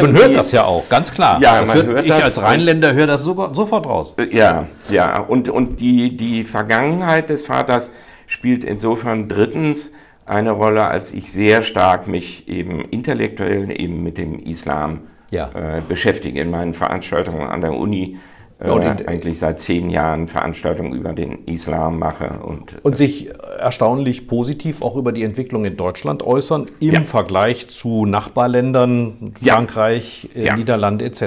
man hört das ja auch, ganz klar. Ja, das man hört, hört ich das als Rheinländer höre das so, sofort raus. Ja, ja. Und, und die, die Vergangenheit des Vaters spielt insofern drittens eine Rolle, als ich sehr stark mich eben intellektuell eben mit dem Islam ja. äh, beschäftige in meinen Veranstaltungen an der Uni äh, eigentlich seit zehn Jahren Veranstaltungen über den Islam mache. Und, und sich erstaunlich positiv auch über die Entwicklung in Deutschland äußern, im ja. Vergleich zu Nachbarländern, Frankreich, äh, ja. Niederlande etc.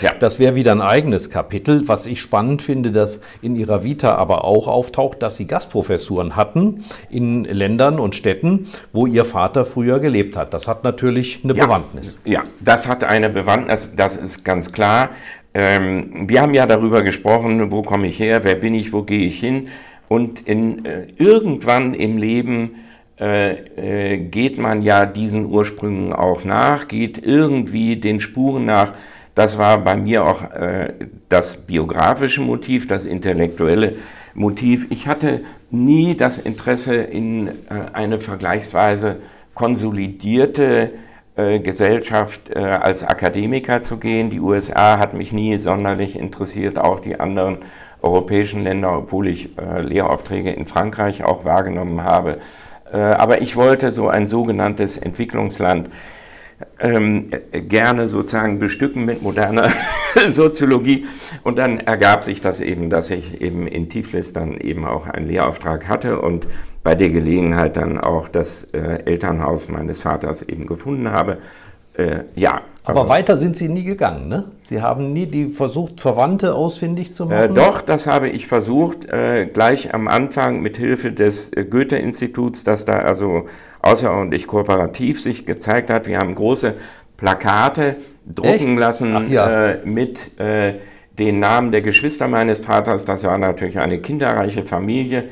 Ja. Das wäre wieder ein eigenes Kapitel. Was ich spannend finde, dass in Ihrer Vita aber auch auftaucht, dass Sie Gastprofessuren hatten in Ländern und Städten, wo Ihr Vater früher gelebt hat. Das hat natürlich eine Bewandtnis. Ja, das hat eine Bewandtnis, das ist ganz klar. Ähm, wir haben ja darüber gesprochen, wo komme ich her, wer bin ich, wo gehe ich hin. Und in, äh, irgendwann im Leben äh, äh, geht man ja diesen Ursprüngen auch nach, geht irgendwie den Spuren nach. Das war bei mir auch äh, das biografische Motiv, das intellektuelle Motiv. Ich hatte nie das Interesse in äh, eine vergleichsweise konsolidierte Gesellschaft äh, als Akademiker zu gehen. Die USA hat mich nie sonderlich interessiert, auch die anderen europäischen Länder, obwohl ich äh, Lehraufträge in Frankreich auch wahrgenommen habe. Äh, aber ich wollte so ein sogenanntes Entwicklungsland ähm, gerne sozusagen bestücken mit moderner Soziologie. Und dann ergab sich das eben, dass ich eben in Tiflis dann eben auch einen Lehrauftrag hatte und bei der Gelegenheit dann auch das äh, Elternhaus meines Vaters eben gefunden habe. Äh, ja. Aber also, weiter sind Sie nie gegangen, ne? Sie haben nie die versucht, Verwandte ausfindig zu machen? Äh, doch, das habe ich versucht, äh, gleich am Anfang mit Hilfe des äh, Goethe-Instituts, das da also außerordentlich kooperativ sich gezeigt hat. Wir haben große Plakate drucken Echt? lassen ja. Äh, mit den Namen der Geschwister meines Vaters. Das war natürlich eine kinderreiche Familie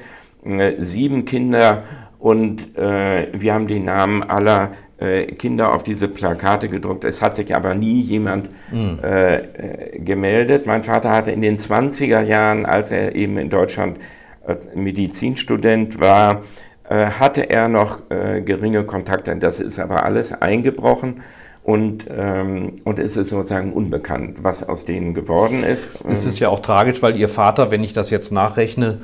sieben Kinder und äh, wir haben die Namen aller äh, Kinder auf diese Plakate gedruckt. Es hat sich aber nie jemand mhm. äh, gemeldet. Mein Vater hatte in den 20er Jahren, als er eben in Deutschland Medizinstudent war, äh, hatte er noch äh, geringe Kontakte. Das ist aber alles eingebrochen. Und, ähm, und es ist sozusagen unbekannt, was aus denen geworden ist. Es ist ja auch tragisch, weil Ihr Vater, wenn ich das jetzt nachrechne,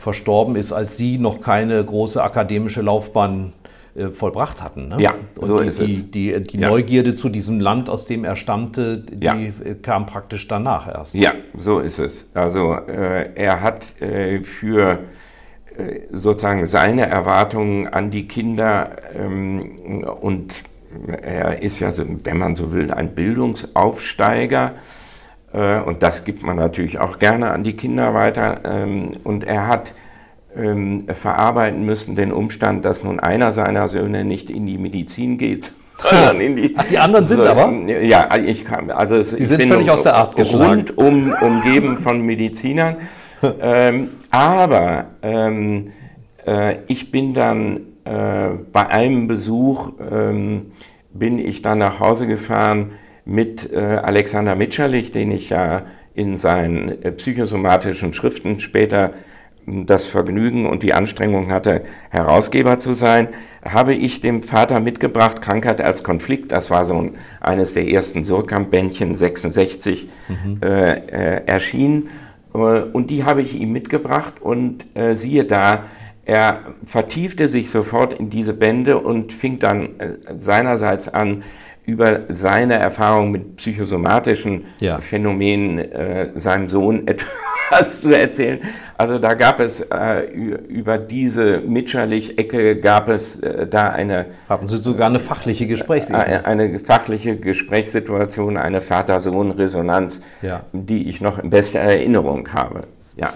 verstorben ist, als Sie noch keine große akademische Laufbahn äh, vollbracht hatten. Ne? Ja, und so die, ist die, es. Die, die ja. Neugierde zu diesem Land, aus dem er stammte, die ja. Kam praktisch danach erst. Ja, so ist es. Also äh, er hat äh, für äh, sozusagen seine Erwartungen an die Kinder ähm, und er ist ja, wenn man so will, ein Bildungsaufsteiger. Äh, und das gibt man natürlich auch gerne an die Kinder weiter. Ähm, und er hat ähm, verarbeiten müssen den Umstand, dass nun einer seiner Söhne nicht in die Medizin geht, sondern in die. Ach, die anderen sind so, aber? Ja, ich kann. Also Sie sind völlig aus der Art geschlagen. Rundum umgeben von Medizinern. ähm, aber ähm, äh, ich bin dann äh, bei einem Besuch ähm, bin ich dann nach Hause gefahren mit äh, Alexander Mitscherlich, den ich ja in seinen äh, psychosomatischen Schriften später hm, das Vergnügen und die Anstrengung hatte, Herausgeber zu sein, habe ich dem Vater mitgebracht, Krankheit als Konflikt, das war so ein, eines der ersten Surkamp-Bändchen, 66 mhm. äh, äh, erschien, äh, und die habe ich ihm mitgebracht und äh, siehe da, er vertiefte sich sofort in diese Bände und fing dann seinerseits an, über seine Erfahrung mit psychosomatischen ja. Phänomenen äh, seinem Sohn etwas zu erzählen. Also da gab es äh, über diese Mitscherlich-Ecke gab es äh, da eine... Hatten Sie sogar eine fachliche Gesprächssituation? Eine, eine fachliche Gesprächssituation, eine Vater-Sohn-Resonanz, ja. die ich noch in bester Erinnerung habe. Ja.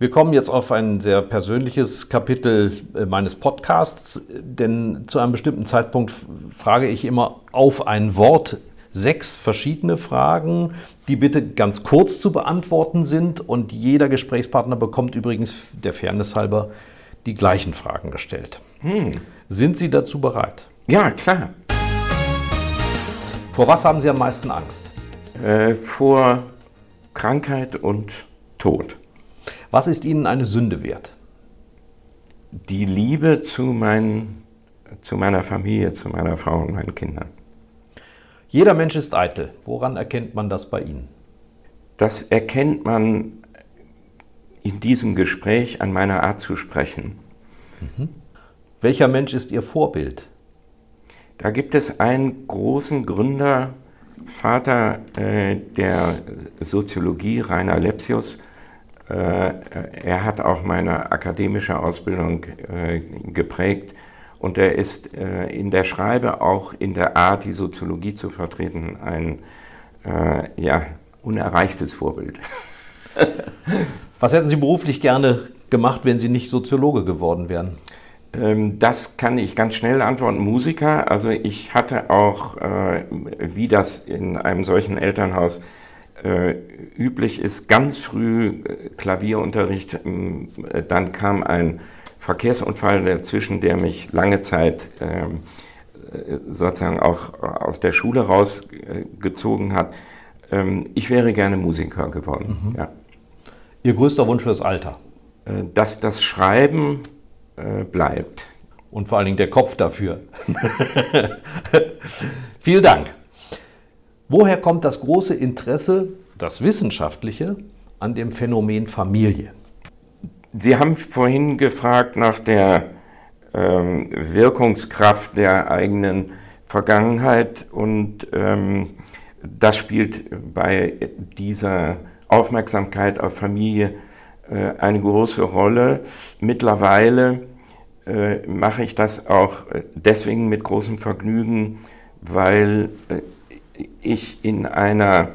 Wir kommen jetzt auf ein sehr persönliches Kapitel äh, meines Podcasts, denn zu einem bestimmten Zeitpunkt frage ich immer auf ein Wort sechs verschiedene Fragen, die bitte ganz kurz zu beantworten sind und jeder Gesprächspartner bekommt übrigens der Fairness halber die gleichen Fragen gestellt. Hm. Sind Sie dazu bereit? Ja, klar. Vor was haben Sie am meisten Angst? Äh, vor Krankheit und Tod. Was ist Ihnen eine Sünde wert? Die Liebe zu, mein, zu meiner Familie, zu meiner Frau und meinen Kindern. Jeder Mensch ist eitel. Woran erkennt man das bei Ihnen? Das erkennt man in diesem Gespräch an meiner Art zu sprechen. Mhm. Welcher Mensch ist Ihr Vorbild? Da gibt es einen großen Gründer Vater äh, der Soziologie, Rainer Lepsius, er hat auch meine akademische Ausbildung äh, geprägt und er ist äh, in der Schreibe auch in der Art, die Soziologie zu vertreten, ein ja, unerreichtes Vorbild. Was hätten Sie beruflich gerne gemacht, wenn Sie nicht Soziologe geworden wären? Ähm, das kann ich ganz schnell antworten. Musiker. Also ich hatte auch, wie das in einem solchen Elternhaus äh, üblich ist, ganz früh äh, Klavierunterricht. Ähm, äh, dann kam ein Verkehrsunfall dazwischen, der mich lange Zeit ähm, äh, sozusagen auch aus der Schule rausgezogen hat. Ähm, ich wäre gerne Musiker geworden. Mhm. Ja. Ihr größter Wunsch fürs Alter? Äh, dass das Schreiben äh, bleibt. Und vor allen Dingen der Kopf dafür. Vielen Dank. Woher kommt das große Interesse, das wissenschaftliche, an dem Phänomen Familie? Sie haben vorhin gefragt nach der ähm, Wirkungskraft der eigenen Vergangenheit und ähm, das spielt bei dieser Aufmerksamkeit auf Familie äh, eine große Rolle. Mittlerweile äh, mache ich das auch äh, deswegen mit großem Vergnügen, weil äh, ich in einer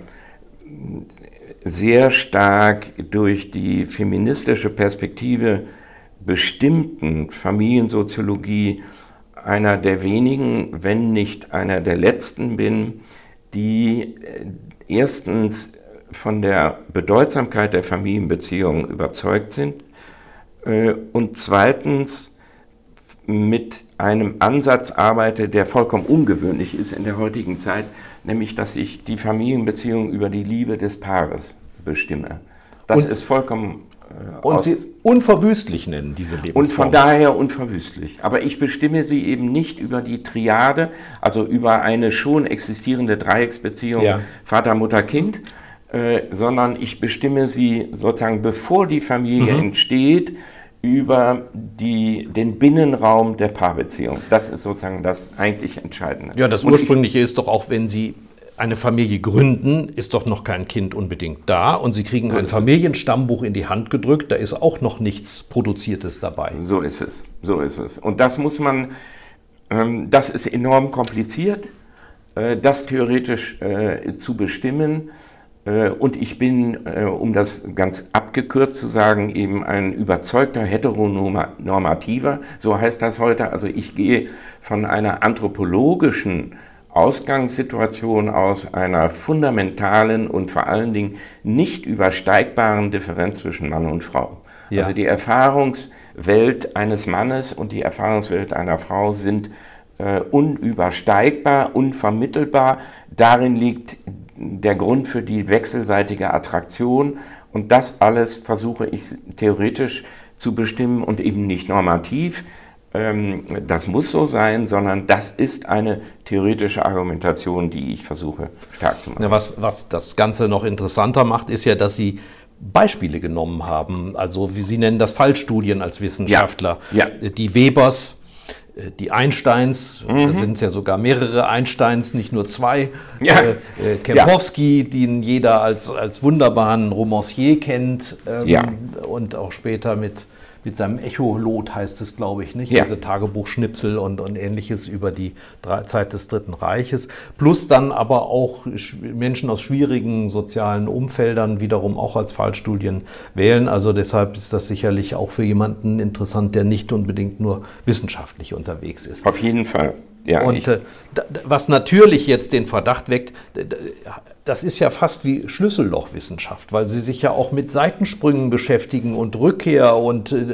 sehr stark durch die feministische Perspektive bestimmten Familiensoziologie einer der wenigen, wenn nicht einer der letzten bin, die äh, erstens von der Bedeutsamkeit der Familienbeziehungen überzeugt sind äh, und zweitens mit einem Ansatz arbeite, der vollkommen ungewöhnlich ist in der heutigen Zeit, nämlich dass ich die Familienbeziehung über die Liebe des Paares bestimme. Das und, ist vollkommen. Äh, und Sie unverwüstlich nennen diese Lebensform. Und von daher unverwüstlich. Aber ich bestimme sie eben nicht über die Triade, also über eine schon existierende Dreiecksbeziehung ja. Vater, Mutter, Kind, äh, sondern ich bestimme sie sozusagen, bevor die Familie mhm. entsteht, über die, den Binnenraum der Paarbeziehung. Das ist sozusagen das eigentlich Entscheidende. Ja, das Ursprüngliche ist doch auch, wenn Sie eine Familie gründen, ist doch noch kein Kind unbedingt da und Sie kriegen so ein Familienstammbuch in die Hand gedrückt, da ist auch noch nichts Produziertes dabei. So ist es, so ist es. Und das muss man, ähm, das ist enorm kompliziert, äh, das theoretisch äh, zu bestimmen. Äh, und ich bin, äh, um das ganz abgekürzt zu sagen, eben ein überzeugter Heteronormativer, so heißt das heute. Also ich gehe von einer anthropologischen Ausgangssituation aus einer fundamentalen und vor allen Dingen nicht übersteigbaren Differenz zwischen Mann und Frau. Ja. Also die Erfahrungswelt eines Mannes und die Erfahrungswelt einer Frau sind äh, unübersteigbar, unvermittelbar. Darin liegt der Grund für die wechselseitige Attraktion. Und das alles versuche ich theoretisch zu bestimmen und eben nicht normativ. Ähm, das muss so sein, sondern das ist eine theoretische Argumentation, die ich versuche stark zu machen. Ja, was, was das Ganze noch interessanter macht, ist ja, dass Sie Beispiele genommen haben. Also wie Sie nennen das Fallstudien als Wissenschaftler. Ja, ja. Die Webers die Einsteins, mhm. da sind es ja sogar mehrere Einsteins, nicht nur zwei. Ja. Äh, äh, Kempowski, ja. den jeder als, als wunderbaren Romancier kennt ähm, ja. und auch später mit mit seinem Echolot heißt es, glaube ich, nicht? Ja. Diese Tagebuchschnipsel und, und ähnliches über die Zeit des Dritten Reiches. Plus dann aber auch Menschen aus schwierigen sozialen Umfeldern wiederum auch als Fallstudien wählen. Also deshalb ist das sicherlich auch für jemanden interessant, der nicht unbedingt nur wissenschaftlich unterwegs ist. Auf jeden Fall. Ja, und äh, was natürlich jetzt den Verdacht weckt, das ist ja fast wie Schlüssellochwissenschaft, weil sie sich ja auch mit Seitensprüngen beschäftigen und Rückkehr und äh,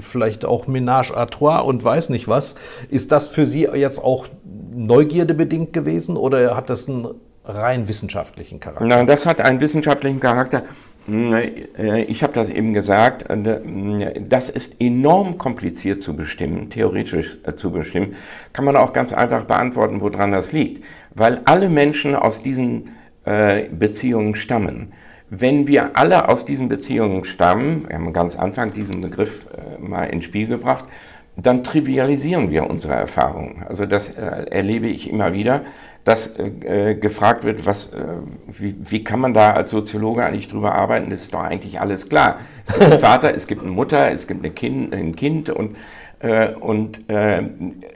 vielleicht auch Ménage à trois und weiß nicht was. Ist das für Sie jetzt auch neugierdebedingt gewesen oder hat das einen rein wissenschaftlichen Charakter? Nein, das hat einen wissenschaftlichen Charakter. Äh, ich habe das eben gesagt, äh, das ist enorm kompliziert zu bestimmen, theoretisch äh, zu bestimmen. Kann man auch ganz einfach beantworten, woran das liegt. Weil alle Menschen aus diesen Beziehungen stammen. Wenn wir alle aus diesen Beziehungen stammen, wir haben ganz Anfang diesen Begriff mal ins Spiel gebracht, dann trivialisieren wir unsere Erfahrungen. Also das erlebe ich immer wieder, dass äh, gefragt wird, was, äh, wie, wie, kann man da als Soziologe eigentlich drüber arbeiten? Das ist doch eigentlich alles klar. Es gibt einen Vater, es gibt eine Mutter, es gibt eine kind, ein Kind und, äh, und äh,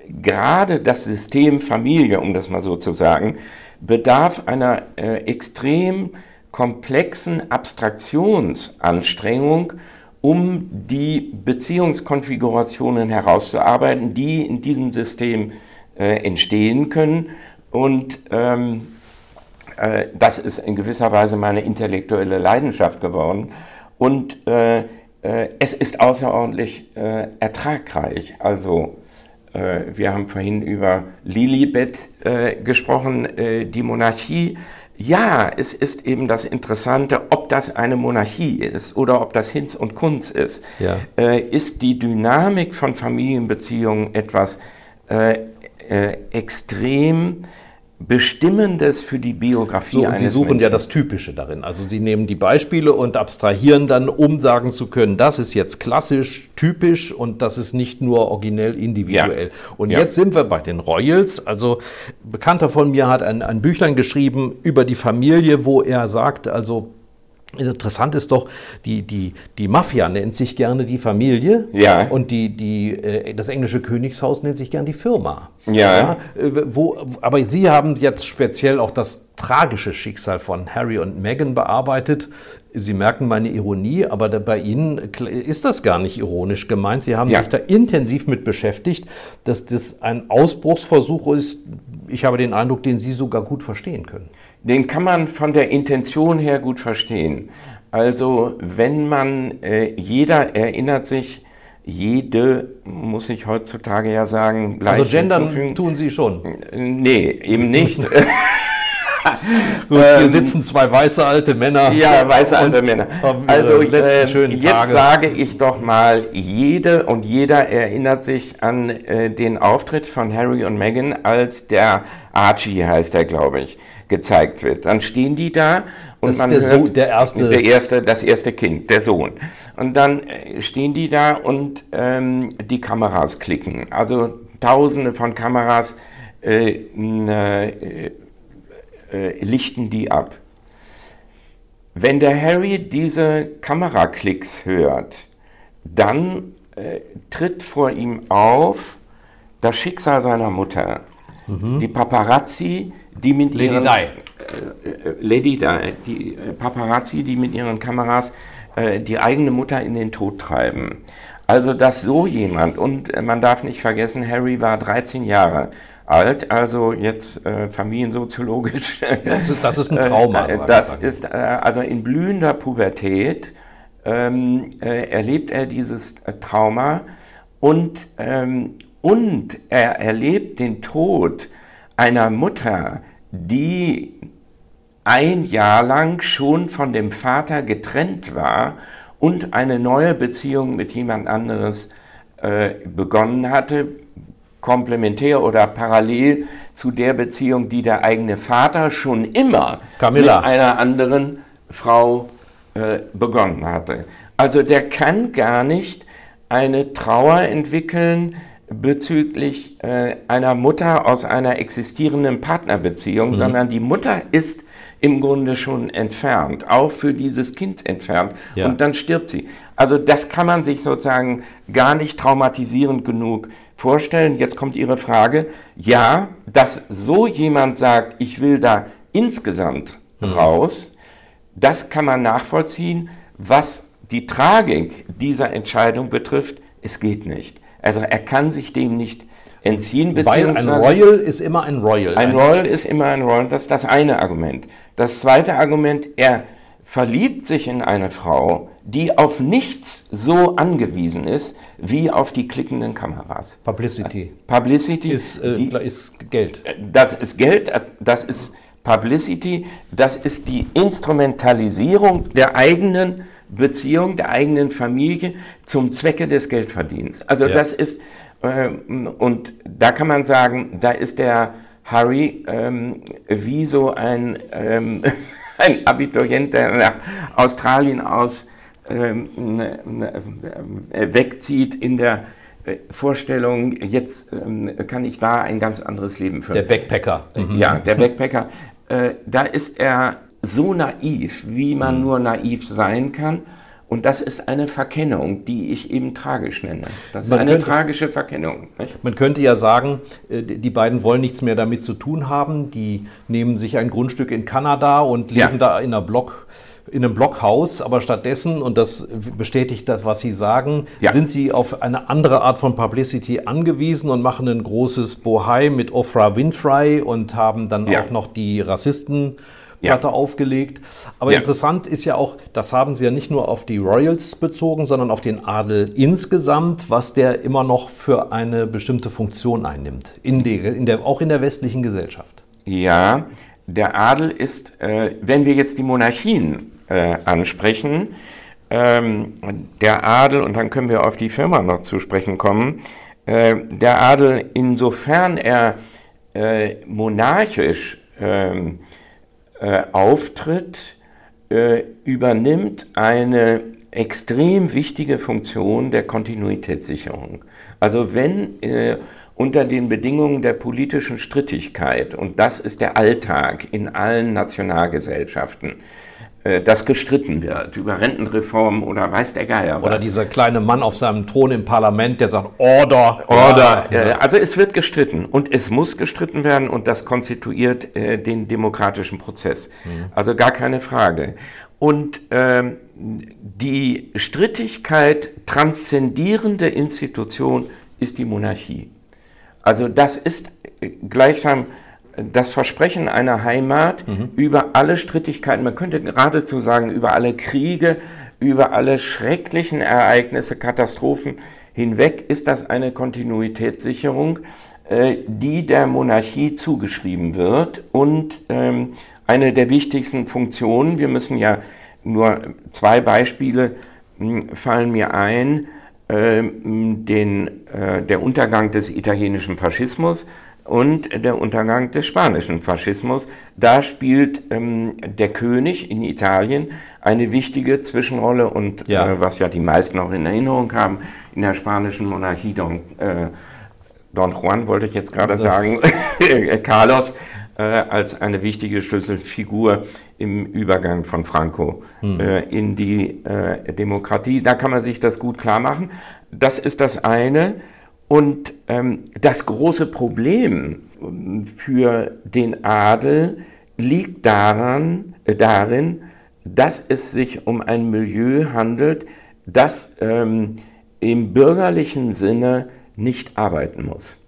gerade das System Familie, um das mal so zu sagen, bedarf einer äh, extrem komplexen Abstraktionsanstrengung, um die Beziehungskonfigurationen herauszuarbeiten, die in diesem System äh, entstehen können. Und ähm, äh, das ist in gewisser Weise meine intellektuelle Leidenschaft geworden. Und äh, äh es ist außerordentlich äh, ertragreich. Also äh, wir haben vorhin über Lilibet gesprochen, die Monarchie ja, es ist eben das Interessante, ob das eine Monarchie ist oder ob das Hinz und Kunz ist. Ja. Äh, ist die Dynamik von Familienbeziehungen etwas äh, äh, extrem Bestimmendes für die Biografie so, und Sie suchen Menschen. ja das Typische darin. Also Sie nehmen die Beispiele und abstrahieren dann, um sagen zu können, das ist jetzt klassisch, typisch und das ist nicht nur originell, individuell. Ja. Und ja. jetzt sind wir bei den Royals. Also ein Bekannter von mir hat ein, ein Büchlein geschrieben über die Familie, wo er sagt, also Interessant ist doch, die, die, die Mafia nennt sich gerne die Familie ja. und die, die, äh, das englische Königshaus nennt sich gerne die Firma. Ja. ja äh, wo, aber Sie haben jetzt speziell auch das tragische Schicksal von Harry und Meghan bearbeitet. Sie merken meine Ironie, aber bei Ihnen ist das gar nicht ironisch gemeint. Sie haben ja. sich da intensiv mit beschäftigt, dass das ein Ausbruchsversuch ist. Ich habe den Eindruck, den Sie sogar gut verstehen können den kann man von der Intention her gut verstehen. Also wenn man, äh, jeder erinnert sich, jede, muss ich heutzutage ja sagen, Also gendern hinzufügen. tun Sie schon? Nee, eben nicht. Gut, hier ähm, sitzen zwei weiße alte Männer. Ja, weiße alte Männer. Also äh, jetzt Tage. sage ich doch mal, jede und jeder erinnert sich an äh, den Auftritt von Harry und Meghan, als der Archie heißt er, glaube ich, gezeigt wird. Dann stehen die da und das man der hört so, der erste der erste das erste Kind, der Sohn. Und dann äh, stehen die da und ähm, die Kameras klicken. Also Tausende von Kameras äh, äh, äh, lichten die ab. Wenn der Harry diese Kameraklicks hört, dann äh, tritt vor ihm auf das Schicksal seiner Mutter. Mhm. Die Paparazzi die mit Lady ihren, Di. Äh, äh, Lady Di, die äh, Paparazzi, die mit ihren Kameras äh, die eigene Mutter in den Tod treiben. Also, dass so jemand, und äh, man darf nicht vergessen, Harry war 13 Jahre alt, also jetzt äh, familiensoziologisch. Das ist, das ist ein Trauma. das ist also in blühender Pubertät ähm, erlebt er dieses Trauma und, ähm, und er erlebt den Tod einer Mutter, die ein Jahr lang schon von dem Vater getrennt war und eine neue Beziehung mit jemand anderes äh, begonnen hatte, komplementär oder parallel zu der Beziehung, die der eigene Vater schon immer Camilla. mit einer anderen Frau äh, begonnen hatte. Also der kann gar nicht eine Trauer entwickeln, bezüglich äh, einer Mutter aus einer existierenden Partnerbeziehung, mhm. sondern die Mutter ist im Grunde schon entfernt, auch für dieses Kind entfernt. Ja. Und dann stirbt sie. Also das kann man sich sozusagen gar nicht traumatisierend genug vorstellen. Jetzt kommt Ihre Frage. Ja, dass so jemand sagt, ich will da insgesamt mhm. raus, das kann man nachvollziehen. Was die Tragik dieser Entscheidung betrifft, es geht nicht. Also er kann sich dem nicht entziehen. Weil ein Royal ist immer ein Royal. Ein Royal ist immer ein Royal, das ist das eine Argument. Das zweite Argument, er verliebt sich in eine Frau, die auf nichts so angewiesen ist, wie auf die klickenden Kameras. Publicity. Publicity ist, äh, die, ist Geld. Das ist Geld, das ist Publicity, das ist die Instrumentalisierung der eigenen Beziehung der eigenen Familie zum Zwecke des Geldverdienens. Also ja. das ist, äh, und da kann man sagen, da ist der Harry ähm, wie so ein, ähm, ein Abiturient, der nach Australien aus ähm, ne, ne, wegzieht in der äh, Vorstellung, jetzt ähm, kann ich da ein ganz anderes Leben führen. Der Backpacker. Mhm. Ja, der Backpacker. Äh, da ist er so naiv, wie man mhm. nur naiv sein kann. Und das ist eine Verkennung, die ich eben tragisch nenne. Das ist man eine könnte, tragische Verkennung. Nicht? Man könnte ja sagen, äh, die beiden wollen nichts mehr damit zu tun haben. Die nehmen sich ein Grundstück in Kanada und leben ja. da in einer Block in einem Blockhaus, aber stattdessen, und das bestätigt das, was Sie sagen, ja. sind Sie auf eine andere Art von Publicity angewiesen und machen ein großes Bohai mit Ofra Winfrey und haben dann ja. auch noch die Rassisten. Platte ja. aufgelegt. Aber ja. interessant ist ja auch, das haben sie ja nicht nur auf die Royals bezogen, sondern auf den Adel insgesamt, was der immer noch für eine bestimmte Funktion einnimmt, in der, in der, auch in der westlichen Gesellschaft. Ja, der Adel ist, äh, wenn wir jetzt die Monarchien äh, ansprechen. Ähm, der Adel, und dann können wir auf die Firma noch zu sprechen kommen, äh, der Adel, insofern er äh, monarchisch ähm, äh, auftritt, äh, übernimmt eine extrem wichtige Funktion der Kontinuitätssicherung. Also wenn äh, unter den Bedingungen der politischen Strittigkeit, und das ist der Alltag in allen Nationalgesellschaften, äh, das gestritten wird über Rentenreform oder weiß der Geier was. Oder dieser kleine Mann auf seinem Thron im Parlament, der sagt Order, Order. Ja. Also es wird gestritten und es muss gestritten werden und das konstituiert äh, den demokratischen Prozess. Mhm. Also gar keine Frage. Und ähm, die Strittigkeit transzendierende Institution ist die Monarchie. Also das ist äh, gleichsam das Versprechen einer Heimat mhm. über alle Strittigkeiten, man könnte geradezu sagen, über alle Kriege, über alle schrecklichen Ereignisse, Katastrophen hinweg, ist das eine Kontinuitätssicherung, äh, die der Monarchie zugeschrieben wird und ähm, eine der wichtigsten Funktionen, wir müssen ja nur zwei Beispiele hm, fallen mir ein, ähm, den, äh, der Untergang des italienischen Faschismus, und der Untergang des spanischen Faschismus. Da spielt ähm, der König in Italien eine wichtige Zwischenrolle und ja. Äh, was ja die meisten auch in Erinnerung haben, in der spanischen Monarchie Don, äh, Don Juan wollte ich jetzt gerade sagen, Carlos äh, als eine wichtige Schlüsselfigur im Übergang von Franco hm. äh, in die äh, Demokratie. Da kann man sich das gut klar machen. Das ist das eine. Und ähm, das große Problem ähm, für den Adel liegt daran, äh, darin, dass es sich um ein Milieu handelt, das ähm, im bürgerlichen Sinne nicht arbeiten muss,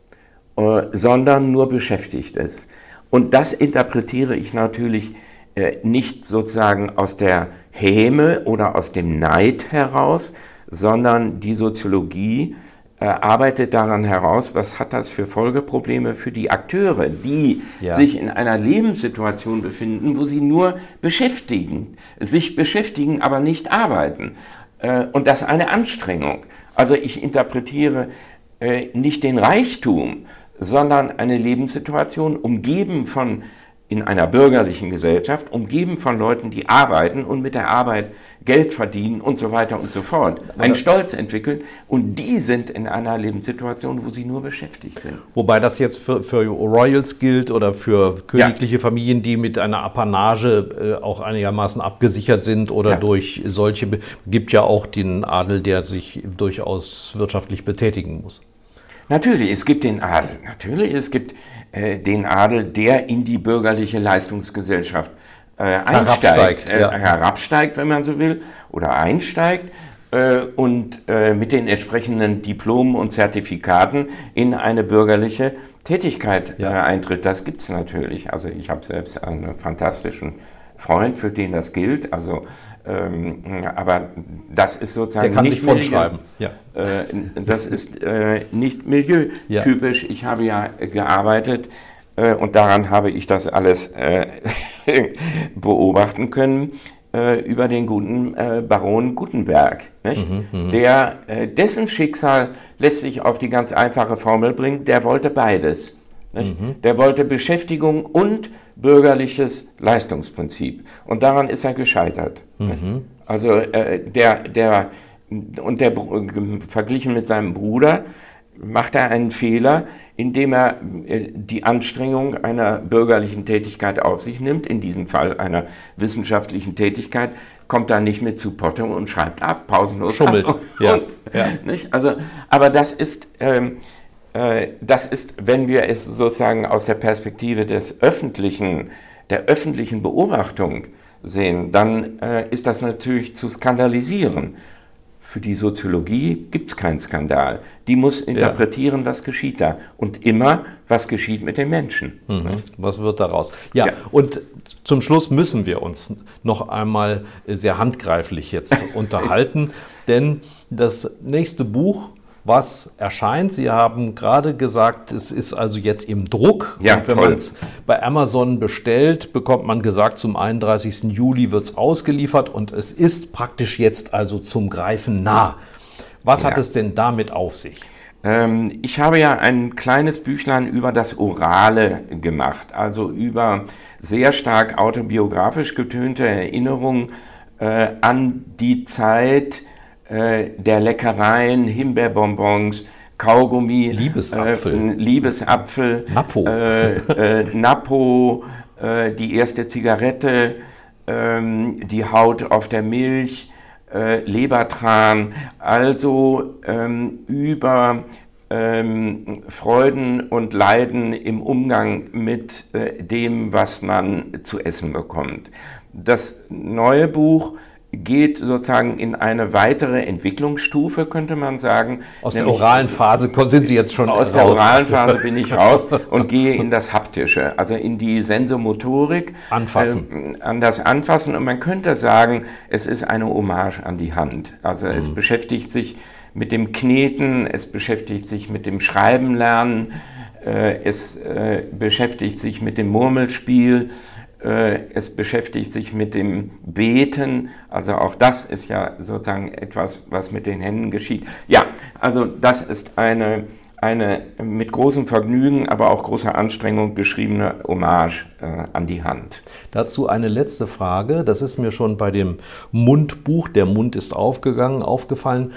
äh, sondern nur beschäftigt ist. Und das interpretiere ich natürlich äh, nicht sozusagen aus der Häme oder aus dem Neid heraus, sondern die Soziologie äh, arbeitet daran heraus, was hat das für Folgeprobleme für die Akteure, die ja. sich in einer Lebenssituation befinden, wo sie nur beschäftigen, sich beschäftigen, aber nicht arbeiten. Äh, und das ist eine Anstrengung. Also ich interpretiere äh, nicht den Reichtum, sondern eine Lebenssituation umgeben von in einer bürgerlichen Gesellschaft, umgeben von Leuten, die arbeiten und mit der Arbeit Geld verdienen und so weiter und so fort, einen Stolz entwickeln und die sind in einer Lebenssituation, wo sie nur beschäftigt sind. Wobei das jetzt für, für Royals gilt oder für königliche ja. Familien, die mit einer Apanage äh, auch einigermaßen abgesichert sind oder ja. durch solche, gibt ja auch den Adel, der sich durchaus wirtschaftlich betätigen muss. Natürlich, es gibt den Adel. Natürlich, es gibt äh, den Adel, der in die bürgerliche Leistungsgesellschaft äh, einsteigt, herabsteigt, äh, ja. herabsteigt, wenn man so will, oder einsteigt äh, und äh, mit den entsprechenden Diplomen und Zertifikaten in eine bürgerliche Tätigkeit ja. Eintritt. Das gibt es natürlich. Also ich habe selbst einen fantastischen Freund, für den das gilt. Also ähm, aber das ist sozusagen Der kann nicht sich vollschreiben. Ja. Äh, das ist äh, nicht milieutypisch. Ja. Ich habe ja gearbeitet äh, und daran habe ich das alles äh, beobachten können äh, über den guten äh, Baron Gutenberg, mhm, mhm, der dessen Schicksal lässt sich auf die ganz einfache Formel bringen. Der wollte beides. Mhm. Der wollte Beschäftigung und bürgerliches Leistungsprinzip. Und daran ist er gescheitert. Mhm. Also äh, der, der, und der verglichen mit seinem Bruder, macht er einen Fehler, indem er äh, die Anstrengung einer bürgerlichen Tätigkeit auf sich nimmt, in diesem Fall einer wissenschaftlichen Tätigkeit, kommt da nicht mit zu Potte und schreibt ab, pausenlos. Schummelt. Ab. Ja. Und, ja. Also, aber das ist, ähm, äh, das ist, wenn wir es sozusagen aus der Perspektive des öffentlichen, der öffentlichen Beobachtung sehen, dann äh, ist das natürlich zu skandalisieren. Für die Soziologie gibt es keinen Skandal. Die muss interpretieren, ja. was geschieht da. Und immer, was geschieht mit den Menschen. Mhm. Was wird daraus? Ja, ja, und zum Schluss müssen wir uns noch einmal sehr handgreiflich jetzt unterhalten, denn das nächste Buch was erscheint. Sie haben gerade gesagt, es ist also jetzt im Druck. Ja, und wenn man es bei Amazon bestellt, bekommt man gesagt, zum 31. Juli wird es ausgeliefert und es ist praktisch jetzt also zum Greifen nah. Was ja. hat es denn damit auf sich? Ähm, ich habe ja ein kleines Büchlein über das Orale gemacht, also über sehr stark autobiografisch getönte Erinnerungen äh, an die Zeit, äh, der Leckereien, Himbeerbonbons, Kaugummi, Liebesapfel, äh, Liebesapfel, Napo, äh, äh Napo äh, die erste Zigarette, ähm, die Haut auf der Milch, Lebertran, also ähm, über ähm, Freuden und Leiden im Umgang mit dem, was man zu essen bekommt. Das neue Buch geht sozusagen in eine weitere Entwicklungsstufe, könnte man sagen. Aus der oralen Phase sind Sie jetzt schon aus raus. Aus der oralen Phase bin ich raus und gehe in das Haptische, also in die Sensomotorik. Anfassen. Äh, an das Anfassen. Und man könnte sagen, es ist eine Hommage an die Hand. Also mhm. es beschäftigt sich mit dem Kneten, es beschäftigt sich mit dem Schreiben lernen, äh, es äh, beschäftigt sich mit dem Murmelspiel es beschäftigt sich mit dem Beten, also auch das ist ja sozusagen etwas, was mit den Händen geschieht. Ja, also das ist eine, eine mit großem Vergnügen, aber auch großer Anstrengung geschriebene Hommage äh, an die Hand. Dazu eine letzte Frage, das ist mir schon bei dem Mundbuch, der Mund ist aufgegangen, aufgefallen.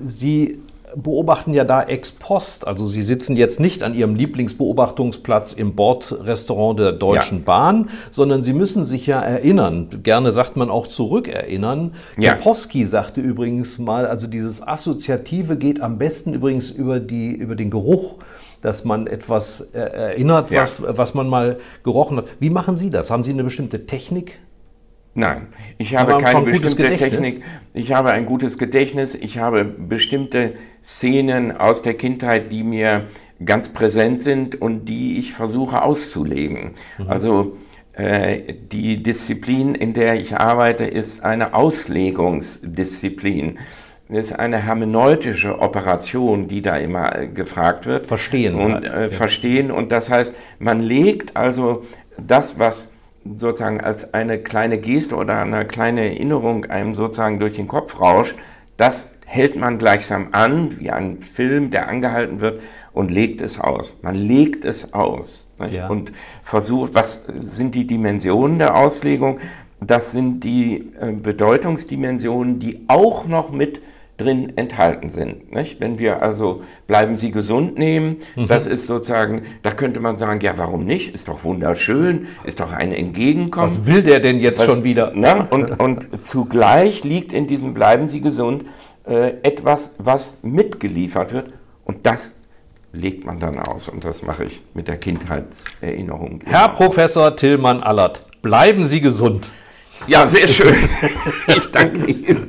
Sie beobachten ja da ex post. Also Sie sitzen jetzt nicht an Ihrem Lieblingsbeobachtungsplatz im Bordrestaurant der Deutschen ja. Bahn, sondern Sie müssen sich ja erinnern. Gerne sagt man auch zurückerinnern. Ja. Kapowski sagte übrigens mal, also dieses Assoziative geht am besten übrigens über, die, über den Geruch dass man etwas äh, erinnert, ja. was, was man mal gerochen hat. Wie machen Sie das? Haben Sie eine bestimmte Technik? Nein, ich habe Aber keine bestimmte Technik. Ich habe ein gutes Gedächtnis. Ich habe bestimmte Szenen aus der Kindheit, die mir ganz präsent sind und die ich versuche auszulegen. Mhm. Also äh, die Disziplin, in der ich arbeite, ist eine Auslegungsdisziplin. Es ist eine hermeneutische Operation, die da immer gefragt wird. Verstehen. Und halt. äh, ja. verstehen. Und das heißt, man legt also das, was sozusagen als eine kleine Geste oder eine kleine Erinnerung einem sozusagen durch den Kopf rauscht, das hält man gleichsam an, wie ein Film, der angehalten wird und legt es aus. Man legt es aus ja. und versucht, was sind die Dimensionen der Auslegung? Das sind die äh, Bedeutungsdimensionen, die auch noch mit drin enthalten sind. Nicht? Wenn wir also bleiben Sie gesund nehmen, mhm. das ist sozusagen, da könnte man sagen, ja, warum nicht? Ist doch wunderschön, ist doch ein Entgegenkommen. Was will der denn jetzt Was, schon wieder? Ne? Und, und zugleich liegt in diesem Bleiben Sie gesund äh, etwas, was mitgeliefert wird und das legt man dann aus und das mache ich mit der Kindheitserinnerung. Herr Professor Tillmann Allert, bleiben Sie gesund. Ja, sehr schön. ich danke Ihnen.